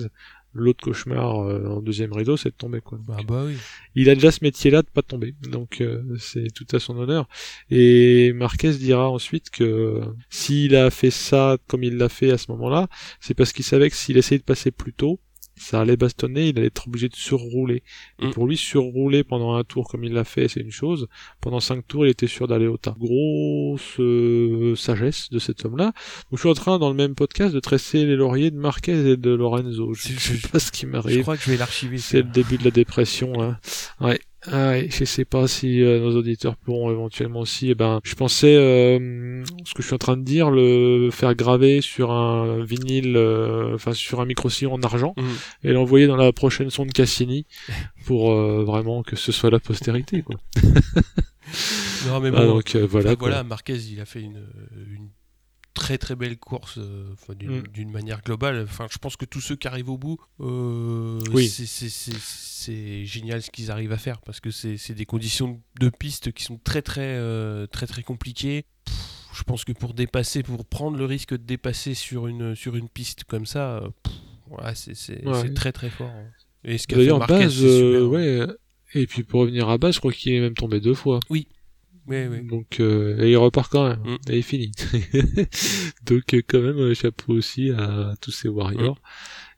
L'autre cauchemar euh, en deuxième rideau, c'est de tomber quoi. Ah bah oui. Il a déjà ce métier-là de pas tomber, donc euh, c'est tout à son honneur. Et Marquez dira ensuite que s'il a fait ça comme il l'a fait à ce moment-là, c'est parce qu'il savait que s'il essayait de passer plus tôt, ça allait bastonner, il allait être obligé de surrouler. Et Mm. pour lui, surrouler pendant un tour comme il l'a fait, c'est une chose. Pendant cinq tours, il était sûr d'aller au tas. Grosse euh, sagesse de cet homme-là. Donc je suis en train, dans le même podcast, de tresser les lauriers de Marquez et de Lorenzo. Je Je- sais je- pas ce qui Je m'arrive. crois que je vais l'archiver. C'est le début de la dépression. Hein. Ouais. Ah ouais, je sais pas si euh, nos auditeurs pourront éventuellement aussi. Eh ben, je pensais euh, ce que je suis en train de dire, le faire graver sur un vinyle, euh, enfin sur un micro en argent, Mhm. et l'envoyer dans la prochaine sonde Cassini pour euh, vraiment que ce soit la postérité. Quoi. Non mais bon. Ah, donc euh, voilà. Enfin, voilà, Marquez, il a fait une, une très très belle course euh, d'une Mm. d'une manière globale. Enfin, je pense que tous ceux qui arrivent au bout, euh, Oui. c'est- génial ce qu'ils arrivent à faire parce que c'est des conditions de piste qui sont très très euh, très très compliquées. Pff, je pense que pour dépasser, pour prendre le risque de dépasser sur une sur une piste comme ça, c'est Ouais. très très fort. hein. Et ce qu'a fait D'ailleurs, Marquez, base, super, hein. ouais. Et puis pour revenir à base, je crois qu'il est même tombé deux fois. Oui, oui. Donc euh, et il repart quand même. Mm. Et il finit. Donc euh, quand même euh, chapeau aussi à tous ces warriors.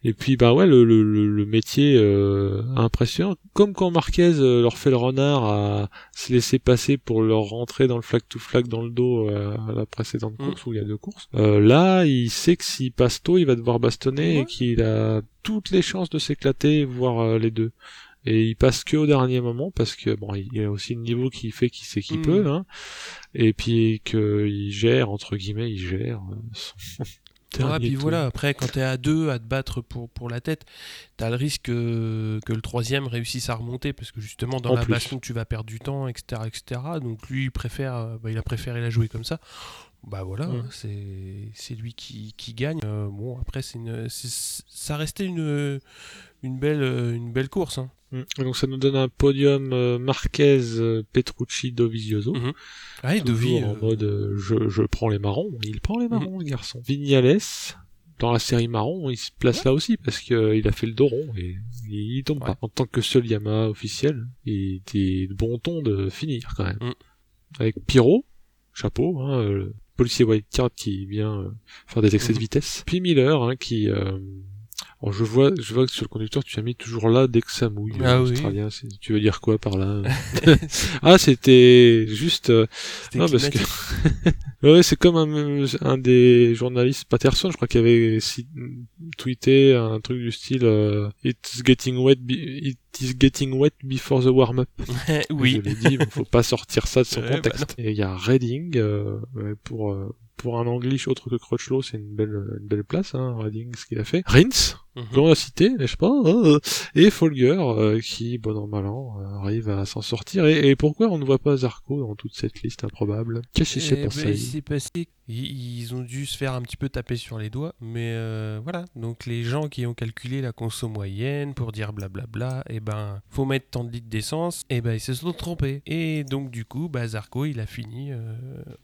Et puis bah ouais le, le, le- métier euh, impressionnant. Comme quand Marquez euh, leur fait le renard à se laisser passer pour leur rentrer dans le flag to flag dans le dos à la précédente Mm. course où il y a deux courses. Euh, là il sait que s'il passe tôt il va devoir bastonner Ouais. et qu'il a toutes les chances de s'éclater voire les deux. Et il passe que au dernier moment parce que bon, il y a aussi le niveau qui fait qu'il sait qu'il Mm. peut, hein. Et puis qu'il gère entre guillemets, il gère euh, son puis tour. voilà, après, quand t'es à deux à te battre pour, pour la tête, t'as le risque que, que le troisième réussisse à remonter, parce que justement, dans En la plus. baston, tu vas perdre du temps, etc. etc. Donc lui, il, préfère, euh, bah, il a préféré la jouer comme ça. Bah voilà, Mm. c'est lui qui, qui gagne. Euh, bon, après, c'est ça restait une, une, belle, euh, une belle course. hein. Mm. Et donc ça nous donne un podium euh, Marquez, euh, Petrucci, Dovizioso. Mhm. Ouais, Toujours Dovi, en euh, mode euh, je, je prends les marrons. Il prend les marrons, le garçon. Vignales, dans la série marron, il se place là aussi parce que euh, il a fait le dos rond et il tombe Ouais. pas. En tant que seul Yamaha officiel, il était de bon ton de finir quand même. Mm. Avec Pyro, chapeau, hein, euh, le policier wildcard qui vient euh, faire des excès de Mhm. vitesse. Puis Miller, hein, qui... Alors je vois, je vois que sur le conducteur tu as mis toujours là dès que ça mouille. Ah euh, oui. Australien, tu veux dire quoi par là Ah, c'était juste. euh, non, parce que ouais, c'est comme un, un des journalistes Patterson, je crois qu'il avait tweeté un truc du style euh, It's getting wet, it is getting wet before the warm up. oui. Je l'ai dit, faut pas sortir ça de son contexte. Et il y a Reading euh, pour euh, pour un English autre que Crutchlow, c'est une belle une belle place, hein, Reading, ce qu'il a fait. Rins. On l'a cité, n'est-ce pas euh, Et Folger, euh, qui, bon an mal an, euh, arrive à s'en sortir. Et, et pourquoi on ne voit pas Zarco dans toute cette liste improbable? Qu'est-ce qui s'est Eh passé? ben, il s'est passé ils, ont dû se faire un petit peu taper sur les doigts, mais euh, voilà. Donc les gens qui ont calculé la conso moyenne pour dire blablabla, et ben faut mettre tant de litres d'essence, et ben ils se sont trompés. Et donc du coup, bah, Zarco il a fini euh,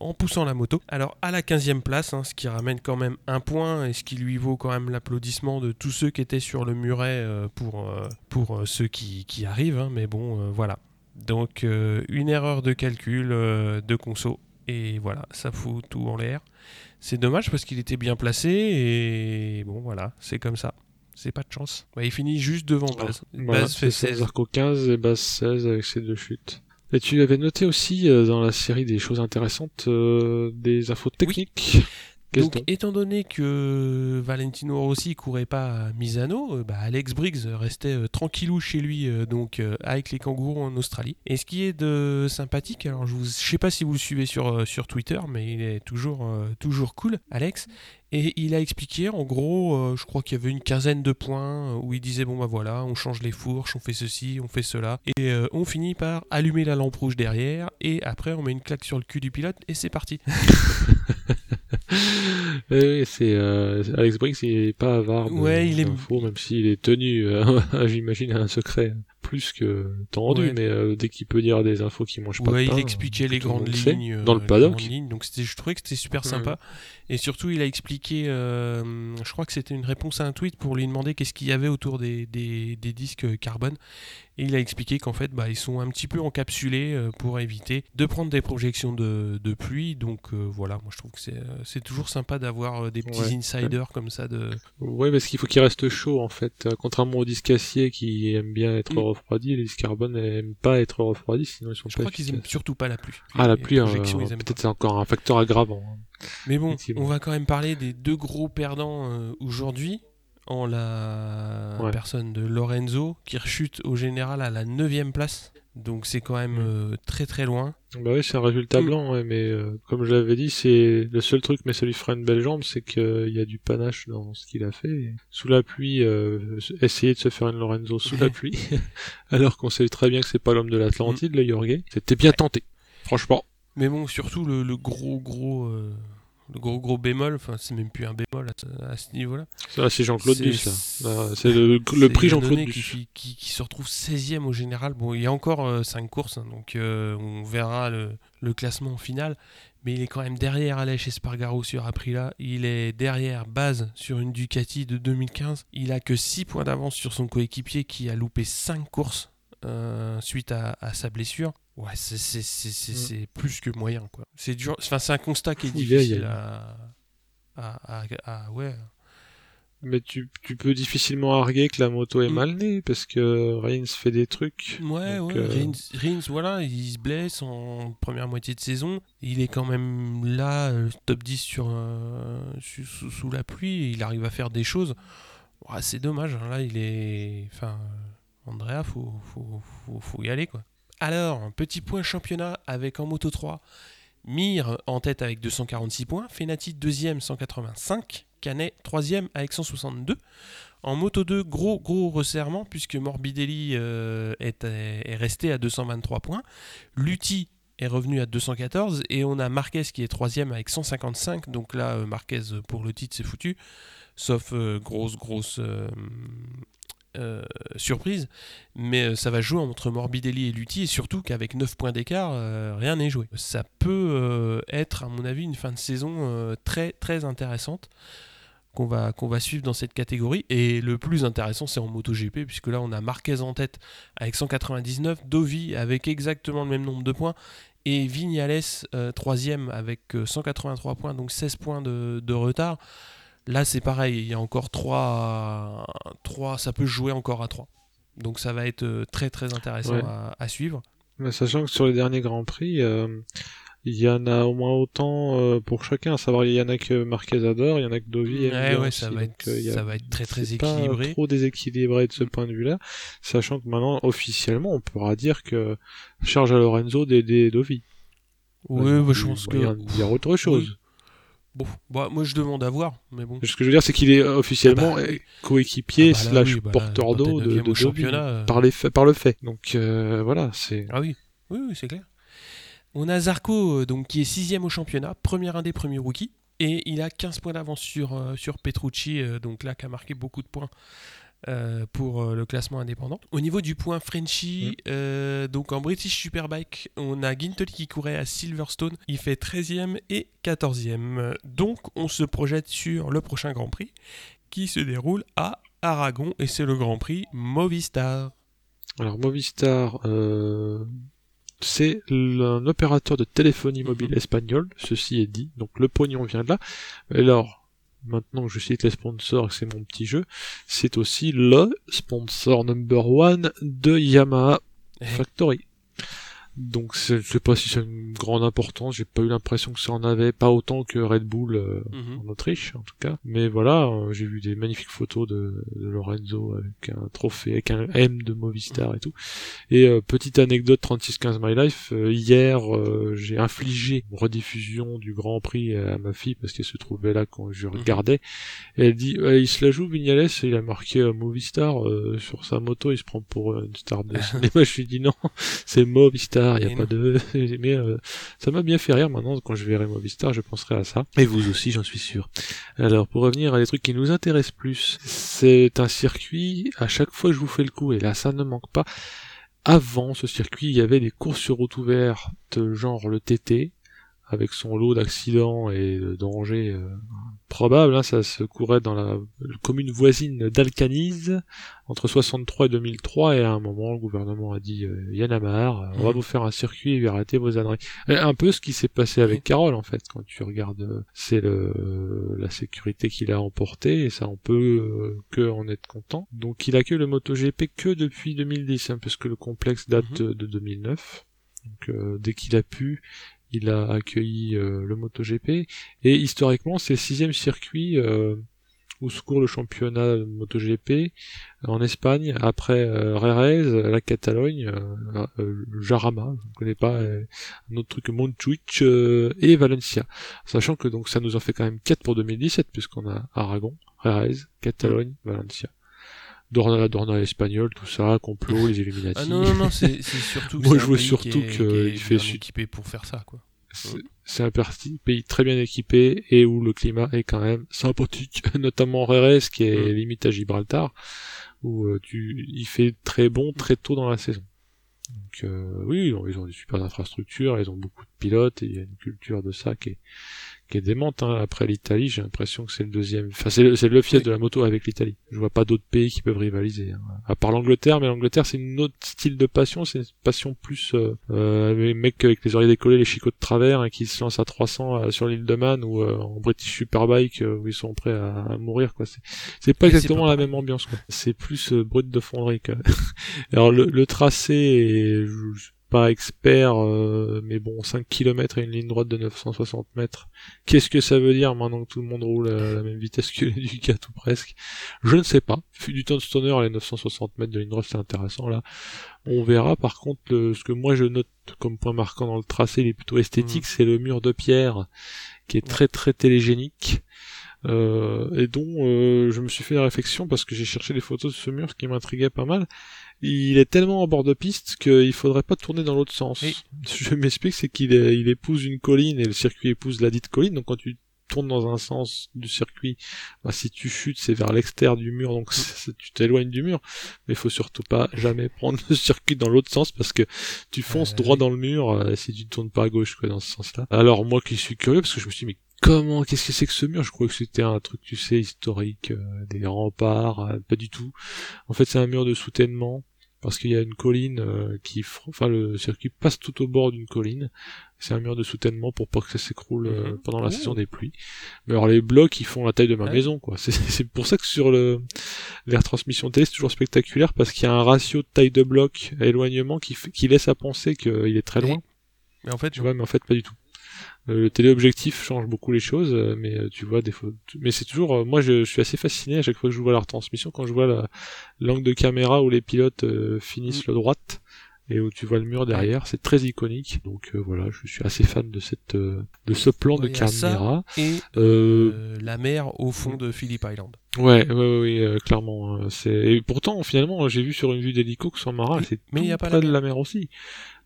en poussant la moto. Alors à la 15e place, hein, ce qui ramène quand même un point et ce qui lui vaut quand même l'applaudissement de tous ceux qui étaient sur le muret euh, pour, euh, pour euh, ceux qui, qui arrivent. hein, mais bon, voilà. Donc une erreur de calcul de conso et voilà, ça fout tout en l'air. C'est dommage parce qu'il était bien placé et bon voilà, c'est comme ça. C'est pas de chance. Il finit juste devant Baz. Voilà, Baz fait c'est ça, 16. Zarco 15 et Baz 16 avec ses deux chutes. Et tu avais noté aussi euh, dans la série des choses intéressantes, euh, des infos techniques? Donc, étant donné que Valentino Rossi courait pas à Misano, euh, bah, Alex Briggs restait euh, tranquillou chez lui, euh, donc avec les kangourous en Australie. Et ce qui est de sympathique, alors je, je sais pas si vous le suivez sur, sur Twitter, mais il est toujours, toujours cool, Alex. Et il a expliqué, en gros, euh, je crois qu'il y avait une quinzaine de points où il disait bon bah voilà, on change les fourches, on fait ceci, on fait cela, et euh, on finit par allumer la lampe rouge derrière, et après on met une claque sur le cul du pilote et c'est parti. Eh c'est euh, Alex Briggs, il est pas avare de- Ouais, il est- d'infos, même s'il est tenu, euh, j'imagine, à un secret plus que tendu, Ouais. mais euh, dès qu'il peut dire des infos qui mangent pas de pain, il expliquait les le grandes sait, lignes dans le paddock. lignes. donc je trouvais que c'était super Mhm. sympa. Et surtout, il a expliqué, je crois que c'était une réponse à un tweet pour lui demander qu'est-ce qu'il y avait autour des, des, des disques carbone. Et il a expliqué qu'en fait, bah, ils sont un petit peu encapsulés euh, pour éviter de prendre des projections de, de pluie. Donc euh, voilà, moi je trouve que c'est, euh, toujours sympa d'avoir des petits Ouais. insiders comme ça. De... Ouais, parce qu'il faut qu'il reste chaud en fait. Contrairement aux disques acier qui aiment bien être Mm. refroidis, les disques carbone n'aiment pas être refroidis, sinon ils sont Je pas crois qu'ils aiment efficaces. surtout pas la pluie. Ah, la pluie, pas. peut-être c'est encore un facteur aggravant. hein. Mais bon, on va quand même parler des deux gros perdants aujourd'hui, en la Ouais. personne de Lorenzo, qui rechute au général à la 9 place. Donc c'est quand même Mm. euh, très très loin. Bah oui, c'est un résultat Mm. blanc, ouais, mais euh, comme je l'avais dit, c'est le seul truc, mais ça lui fera une belle jambe, c'est qu'il y a du panache dans ce qu'il a fait. Et sous la pluie, euh, essayer de se faire une Lorenzo sous la pluie, alors qu'on sait très bien que c'est pas l'homme de l'Atlantide, le Jorge. C'était bien tenté, franchement. Mais bon, surtout le, le gros gros euh, le gros gros bémol, enfin c'est même plus un bémol à, ce niveau-là. C'est Jean-Claude Duss, là. C'est le, prix Jean-Claude Duss. Qui, qui, se retrouve 16ème au général. Bon, il y a encore 5 courses, hein, donc on verra le, le, classement final mais il est quand même derrière Aleix Espargaro sur Aprilia. Il est derrière Baz sur une Ducati de 2015. Il a que 6 points d'avance sur son coéquipier qui a loupé 5 courses euh, suite à, sa blessure. Ouais, c'est plus que moyen. quoi. C'est dur. Enfin, c'est un constat qui est difficile à, à, à, ouais, mais tu, tu, peux difficilement arguer que la moto est mm. mal née parce que Reigns fait des trucs. Ouais, ouais. Euh, Reigns, voilà, il se blesse en première moitié de saison. Il est quand même là, euh, top 10 sur, euh, sous, la pluie et il arrive à faire des choses. Ouais, c'est dommage. Hein, là, il est. Enfin, Andrea, faut, faut, faut, faut, y aller quoi. Alors, petit point championnat avec en moto 3. Mir en tête avec 246 points, Fenati deuxième 185, Canet troisième avec 162. En moto 2, gros gros resserrement puisque Morbidelli euh, est, resté à 223 points. Lutti est revenu à 214 et on a Marquez qui est troisième avec 155. Donc là, euh, Marquez pour le titre c'est foutu. Sauf euh, grosse grosse surprise, mais euh, ça va jouer entre Morbidelli et Lutti, et surtout qu'avec 9 points d'écart, euh, rien n'est joué. Ça peut être, à mon avis, une fin de saison très très intéressante qu'on va, suivre dans cette catégorie. Et le plus intéressant, c'est en MotoGP, puisque là, on a Marquez en tête avec 199, Dovi avec exactement le même nombre de points, et Vignales troisième avec 183 points, donc 16 points de retard. Là, c'est pareil, il y a encore 3, 3, ça peut jouer encore à 3. Donc ça va être euh, très très intéressant à, suivre. Mais sachant que sur les derniers Grands Prix, euh, il y en a au moins autant euh, pour chacun. À savoir, il y en a que Marquez adore, il y en a que Dovi ouais, ouais, ça, va être, ça va être très très équilibré. Pas trop déséquilibré de ce point de vue-là. Sachant que maintenant, officiellement, on pourra dire que charge à Lorenzo d'aider Dovi. Oui, bah, je pense que. Il y a autre chose. Bon, bah, moi je demande à voir, mais bon. Ce que je veux dire, c'est qu'il est officiellement ah bah, coéquipier ah bah slash porteur d'eau de, de championnat euh. par, les par le fait. Donc euh, voilà, c'est. Ah oui, oui, oui c'est clair. On a Zarco, euh, donc, qui est sixième au championnat, premier un des premiers rookies, et il a 15 points d'avance sur, sur Petrucci, donc là qui a marqué beaucoup de points euh, pour euh, le classement indépendant. Au niveau du point Frenchy, mm. euh, donc en British Superbike, on a Gintoli qui courait à Silverstone. Il fait 13e et 14e. Donc on se projette sur le prochain Grand Prix qui se déroule à Aragon et c'est le Grand Prix Movistar. Alors Movistar, c'est un opérateur de téléphonie mobile mm-hmm. espagnol, ceci est dit, donc le pognon vient de là. Alors, maintenant que je cite les sponsors, c'est mon petit jeu, c'est aussi le sponsor number one de Yamaha eh. Factory. Donc je sais pas si c'est une grande importance, j'ai pas eu l'impression que ça en avait, pas autant que Red Bull euh, mhm. en Autriche en tout cas. Mais voilà, euh, j'ai vu des magnifiques photos de, Lorenzo avec un trophée, avec un M de Movistar et tout. Et euh, petite anecdote 3615 My Life, hier j'ai infligé une rediffusion du Grand Prix à ma fille parce qu'elle se trouvait là quand je mhm. regardais. Et elle dit, il se la joue Vignales, il a marqué Movistar sur sa moto, il se prend pour une star de cinéma. je lui dis non, c'est Movistar il a pas de. Mais euh, ça m'a bien fait rire. Maintenant, quand je verrai Movistar, je penserai à ça. Et vous aussi, j'en suis sûr. Alors, pour revenir à des trucs qui nous intéressent plus, c'est un circuit. À chaque fois, je vous fais le coup, et là, ça ne manque pas. Avant ce circuit, il y avait des courses sur route ouverte, genre le TT, avec son lot d'accidents et de dangers euh, probables. Hein, ça se courait dans la commune voisine d'Alcanise entre 63 et 2003 et à un moment le gouvernement a dit euh, Yann Amar, on va mmh. vous faire un circuit et arrêter vos âneries. un peu ce qui s'est passé avec mmh. Carole en fait quand tu regardes euh, c'est le la sécurité qu'il a emporté et ça on peut que en être content. Donc il accueille le MotoGP que depuis 2010 hein, parce que le complexe date mmh. de 2009. Donc dès qu'il a pu, il a accueilli euh, le MotoGP et historiquement c'est le sixième circuit euh, où se court le championnat MotoGP en Espagne après euh, la Catalogne, Jarama, je ne connais pas, un autre truc Montjuic et Valencia. Sachant que donc ça nous en fait quand même 4 pour 2017 puisqu'on a Aragon, Jerez, Catalogne, Valencia. Dorna, Dorna espagnol, tout ça, complot, les Illuminati. Ah non, non, non, c'est surtout Moi, je vois surtout qu'il fait équipé pour faire ça, quoi. c'est un pays très bien équipé et où le climat est quand même sympathique, notamment Rérez qui est mm. limite à Gibraltar, où euh, tu, il fait très bon très tôt dans la saison. Donc euh, oui, ils ont, ils ont des super infrastructures, ils ont beaucoup de pilotes et il y a une culture de ça qui est, qui est démente. Hein. Après l'Italie, j'ai l'impression que c'est le deuxième. Enfin, c'est le, le fiel de la moto avec l'Italie. Je vois pas d'autres pays qui peuvent rivaliser. Hein. À part l'Angleterre, mais l'Angleterre c'est une autre style de passion. C'est une passion plus euh, euh, les mecs avec les oreilles décollées, les chicots de travers, hein, qui se lancent à 300 euh, sur l'île de Man ou euh, en British Superbike où ils sont prêts à, mourir. Quoi. C'est, c'est pas exactement la même ambiance. Quoi. C'est plus brut de fonderie. Quoi. Alors le, le tracé est pas expert, euh, mais bon, 5 km et une ligne droite de 960 mètres. Qu'est-ce que ça veut dire maintenant que tout le monde roule à la même vitesse que les Ducat ou presque? Je ne sais pas. Fut du temps de stoner, les 960 mètres de ligne droite, c'est intéressant là. On verra. Par contre, ce que moi je note comme point marquant dans le tracé, il est plutôt esthétique, mm. c'est le mur de pierre qui est très très télégénique. Euh, et dont euh, je me suis fait la réflexion parce que j'ai cherché des photos de ce mur qui m'intriguait pas mal il est tellement en bord de piste qu'il faudrait pas tourner dans l'autre sens. Je m'explique, c'est qu'il il épouse une colline et le circuit épouse la dite colline, donc quand tu tournes dans un sens du circuit, bah, si tu chutes, c'est vers l'extérieur du mur, donc tu t'éloignes du mur. Mais il faut surtout pas jamais prendre le circuit dans l'autre sens parce que tu fonces droit dans le mur euh, si tu tournes pas à gauche quoi, dans ce sens-là. Alors moi qui suis curieux, parce que je me suis dit, mais comment, qu'est-ce que c'est que ce mur? Je crois que c'était un truc, tu sais, historique, euh, des remparts, euh, pas du tout. En fait, c'est un mur de soutènement parce qu'il y a une colline euh, qui, enfin le circuit passe tout au bord d'une colline. C'est un mur de soutènement pour pas que ça s'écroule euh, mhm. pendant la saison des pluies. Mais alors les blocs, ils font la taille de ma maison, quoi. C'est pour ça que sur le les retransmissions télé, c'est toujours spectaculaire parce qu'il y a un ratio de taille de bloc à éloignement qui, qui laisse à penser qu'il est très loin. Mais en fait, tu vois, mais en fait pas du tout. Euh, le téléobjectif change beaucoup les choses, euh, mais euh, tu vois des fois. Mais c'est toujours, moi je, suis assez fasciné à chaque fois que je vois la retransmission, quand je vois l'angle de caméra où les pilotes finissent mm. le droite et où tu vois le mur derrière, c'est très iconique. Donc voilà, je suis assez fan de cette de ce plan de caméra. et la mer au fond de Phillip Island. Ouais, ouais, ouais, clairement. Hein, c'est et pourtant finalement, j'ai vu sur une vue d'hélico que son marin, c'est mais il y a pas près de la mer aussi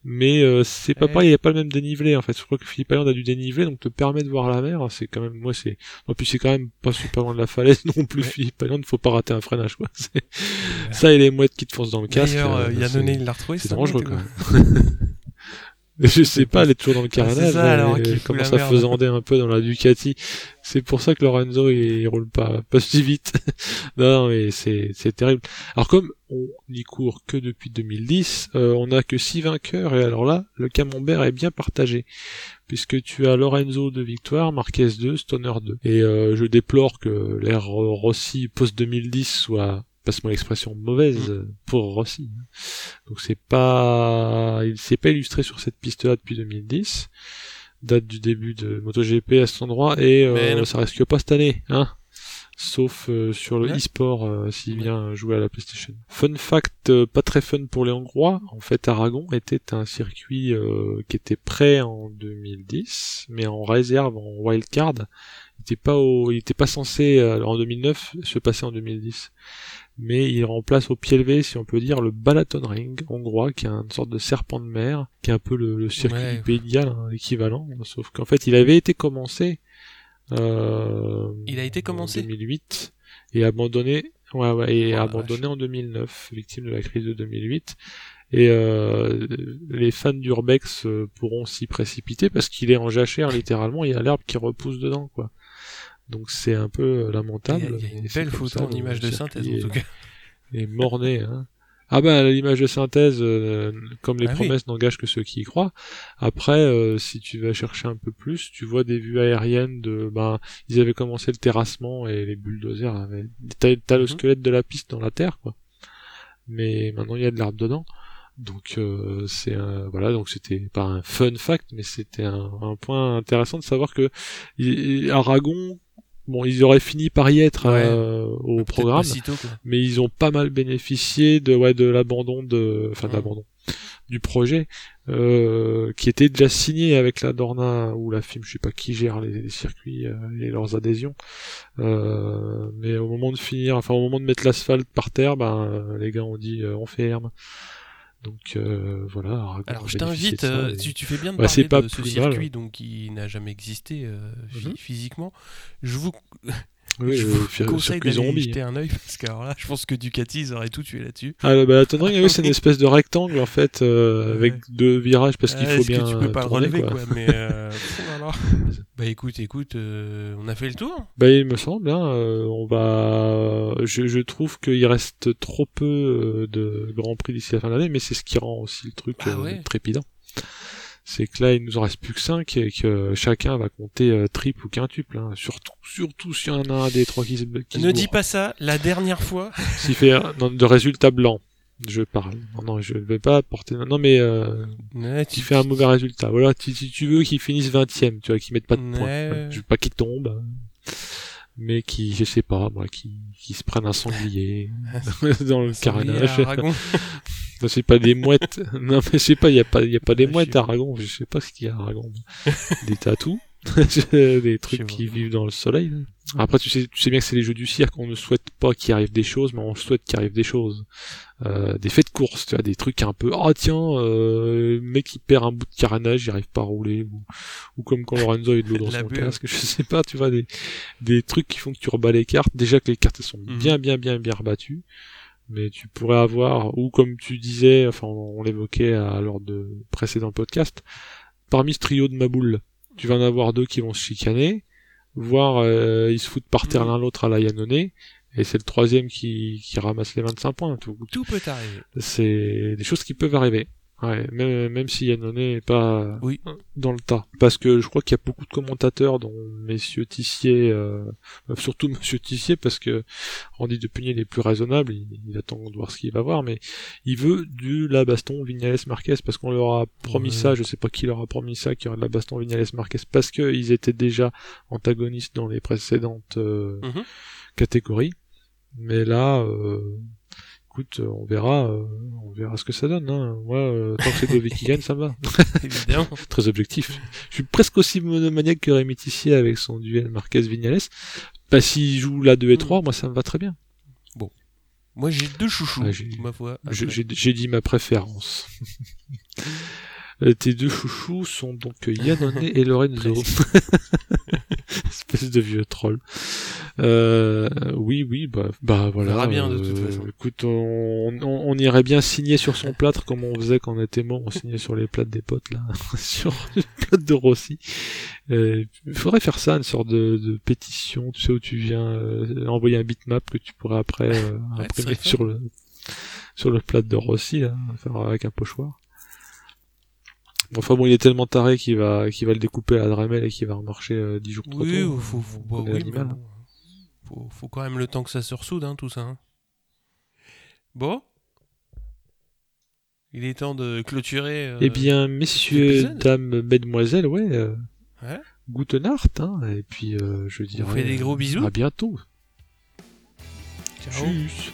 mais euh, c'est pas pareil, il n'y a pas le même dénivelé en fait. Je crois que Philippe Island a du dénivelé, donc te permet de voir la mer, c'est quand même, moi c'est, en plus c'est quand même pas super loin de la falaise non plus. Philippe Island, faut pas rater un freinage quoi. Ça et les mouettes qui te foncent dans le casque. D'ailleurs, euh, Yann il l'a retrouvé. C'est dangereux quoi. je sais pas, elle est toujours dans le ah, carénage. ça, elle commence à faisander un peu dans la Ducati. C'est pour ça que Lorenzo il, roule pas pas si vite. non, mais c'est c'est terrible. Alors comme on n'y court que depuis 2010, euh, on a que six vainqueurs et alors là, le camembert est bien partagé puisque tu as Lorenzo de victoire, Marquez 2, Stoner 2. Et euh, je déplore que l'ère Rossi post 2010 soit passe-moi l'expression mauvaise mm. pour Rossi. Donc c'est pas, il s'est pas illustré sur cette piste-là depuis 2010, date du début de MotoGP à cet endroit et euh, ça risque pas cette année, hein. Sauf euh, sur le e-sport euh, s'il vient jouer à la PlayStation. Fun fact, pas très fun pour les Hongrois. En fait, Aragon était un circuit qui était prêt en 2010, mais en réserve, en wildcard. Il était pas au, il était pas censé en 2009 se passer en 2010 mais il remplace au pied levé, si on peut dire, le Balaton Ring hongrois, qui est une sorte de serpent de mer, qui est un peu le, circuit du Pays de Galles, hein, équivalent, sauf qu'en fait, il avait été commencé. Euh, il a été commencé en 2008 et abandonné, ouais, ouais, et oh abandonné en 2009, victime de la crise de 2008. Et euh, les fans d'Urbex euh, pourront s'y précipiter parce qu'il est en jachère littéralement, il y a l'herbe qui repousse dedans, quoi. Donc c'est un peu euh, lamentable. Il y a, une belle photo en image de synthèse en tout cas. Et morné, hein. Ah bah l'image de synthèse, euh, comme les ah promesses n'engagent que ceux qui y croient. Après, euh, si tu vas chercher un peu plus, tu vois des vues aériennes de, ben, ils avaient commencé le terrassement et les bulldozers avaient, t'as, le mhm. squelette de la piste dans la terre, quoi. Mais maintenant il y a de l'herbe dedans. Donc c'est un, voilà, donc c'était pas un fun fact, mais c'était un, un, point intéressant de savoir que Aragon Bon, ils auraient fini par y être euh, au programme, mais ils ont pas mal bénéficié de ouais de l'abandon de, enfin de l'abandon du projet euh, qui était déjà signé avec la Dorna ou la FIM, je sais pas qui gère les, circuits euh, et leurs adhésions. Euh, mais au moment de finir, enfin au moment de mettre l'asphalte par terre, ben les gars ont dit on fait herbe. Donc euh, voilà. Alors je t'invite, ça, euh, et- tu, tu fais bien de parler pas de ce mal. circuit donc, qui n'a jamais existé euh, Mhm. physiquement. Je vous, Oui, je euh, vous fir- conseille d'aller jeter un œil parce que alors là, je pense que Ducati ils auraient tout tué là-dessus. Ah bah la Tonne Ring, oui, c'est une espèce de rectangle en fait euh, Ouais. avec deux virages parce qu'il Ah, faut bien que tu peux pas le tourner, relever quoi. quoi, mais euh, oh bah écoute, écoute, euh, on a fait le tour. Bah il me semble, hein, euh, on va. Je, je trouve qu'il reste trop peu euh, de Grand Prix d'ici la fin de l'année, mais c'est ce qui rend aussi le truc Bah euh, ouais. trépidant. C'est que là il nous en reste plus que 5 et que chacun va compter euh, triple ou quintuple, hein. surtout surtout s'il y en a un des trois qui se, qui Ne dis pas ça. La dernière fois, S'il fait un- non, de résultats blancs, je parle. Non, non, je vais pas porter. Non, mais euh, Ouais, tu fais un mauvais résultat. Voilà, si, tu veux qu'ils finissent 20ème, tu vois, qu'ils mettent pas de points. Ouais. Je veux pas qu'ils tombent, hein. mais qui, je sais pas, moi, qui, qui se prennent un sanglier dans le Sanglier c'est pas des mouettes. non, mais je sais pas, il y a pas, il y a pas des mouettes à. Aragon. Je sais pas ce qu'il y a à Aragon. des tatous. des trucs qui vivent dans le soleil. Après, tu sais, tu sais bien que c'est les jeux du cirque. On ne souhaite pas qu'il arrive des choses, mais on souhaite qu'il arrive des choses. Euh, des faits de course, tu vois, des trucs un peu, ah tiens, euh, le mec il perd un bout de carénage, il arrive pas à rouler, ou, ou comme quand Lorenzo a eu de l'eau dans son bulle. casque, je sais pas, tu vois, des, des trucs qui font que tu rebats les cartes. Déjà que les cartes elles sont Mhm. bien, bien, bien, bien rebattues, mais tu pourrais avoir, ou comme tu disais, enfin on, l'évoquait à lors de précédents podcasts, parmi ce trio de Maboule, tu vas en avoir deux qui vont se chicaner, voire euh, ils se foutent par terre Mhm. l'un l'autre à la Yannone, et c'est le troisième qui, qui ramasse les 25 points. Tout, Tout peut arriver. c'est des choses qui peuvent arriver. Ouais, même, même si Yannone n'est pas Oui. dans le tas. Parce que je crois qu'il y a beaucoup de commentateurs, dont messieurs Tissier, euh, euh, surtout monsieur Tissier, parce que Randy Depugny il est plus raisonnable, il, il attend de voir ce qu'il va voir, mais il veut du la baston Vignales Marquez, parce qu'on leur a promis Ouais. ça, je sais pas qui leur a promis ça, qu'il y aurait de la baston Vignales Marquez, parce qu'ils étaient déjà antagonistes dans les précédentes euh, Mhm. catégories. Mais là, euh, écoute, euh, on verra, euh, on verra ce que ça donne. Hein. Moi, euh, tant que c'est Dovi qui gagne, ça me va. Évidemment. Très objectif. Je suis presque aussi monomaniaque que Rémi Tissier avec son duel Marquez-Vignales. Bah, s'il joue la 2 et 3, moi, ça me va très bien. Moi j'ai deux chouchous, Ah, ma foi. J'ai dit ma préférence. Euh, Tes deux chouchous sont donc Yannone et Lorenzo. Espèce de vieux troll. Euh, oui, oui, bah, bah voilà. verra bien, de toute euh, façon. Écoute, on, on, on irait bien signer sur son plâtre comme on faisait quand on était mort. On signait sur les plâtres des potes, là. sur le plâtre de Rossi. Euh, Il faudrait faire ça, une sorte de, de pétition, tu sais, où tu viens euh, envoyer un bitmap que tu pourrais après euh, Ouais, imprimer sur le, sur le plâtre de Rossi, là, faire avec un pochoir. Enfin bon, il est tellement taré qu'il va, qu'il va le découper à la Dremel et qu'il va remarcher euh, 10 jours trop Oui, tôt. faut, faut, On bah oui, mais hein. bon, faut, faut quand même le temps que ça se ressoude, hein, tout ça. hein. Bon. Il est temps de clôturer. euh, Eh bien, messieurs, dames, mesdemoiselles, ouais, euh, Ouais. hein, et puis euh, je dirais fait des gros bisous. à bientôt. ciao. Tchuss.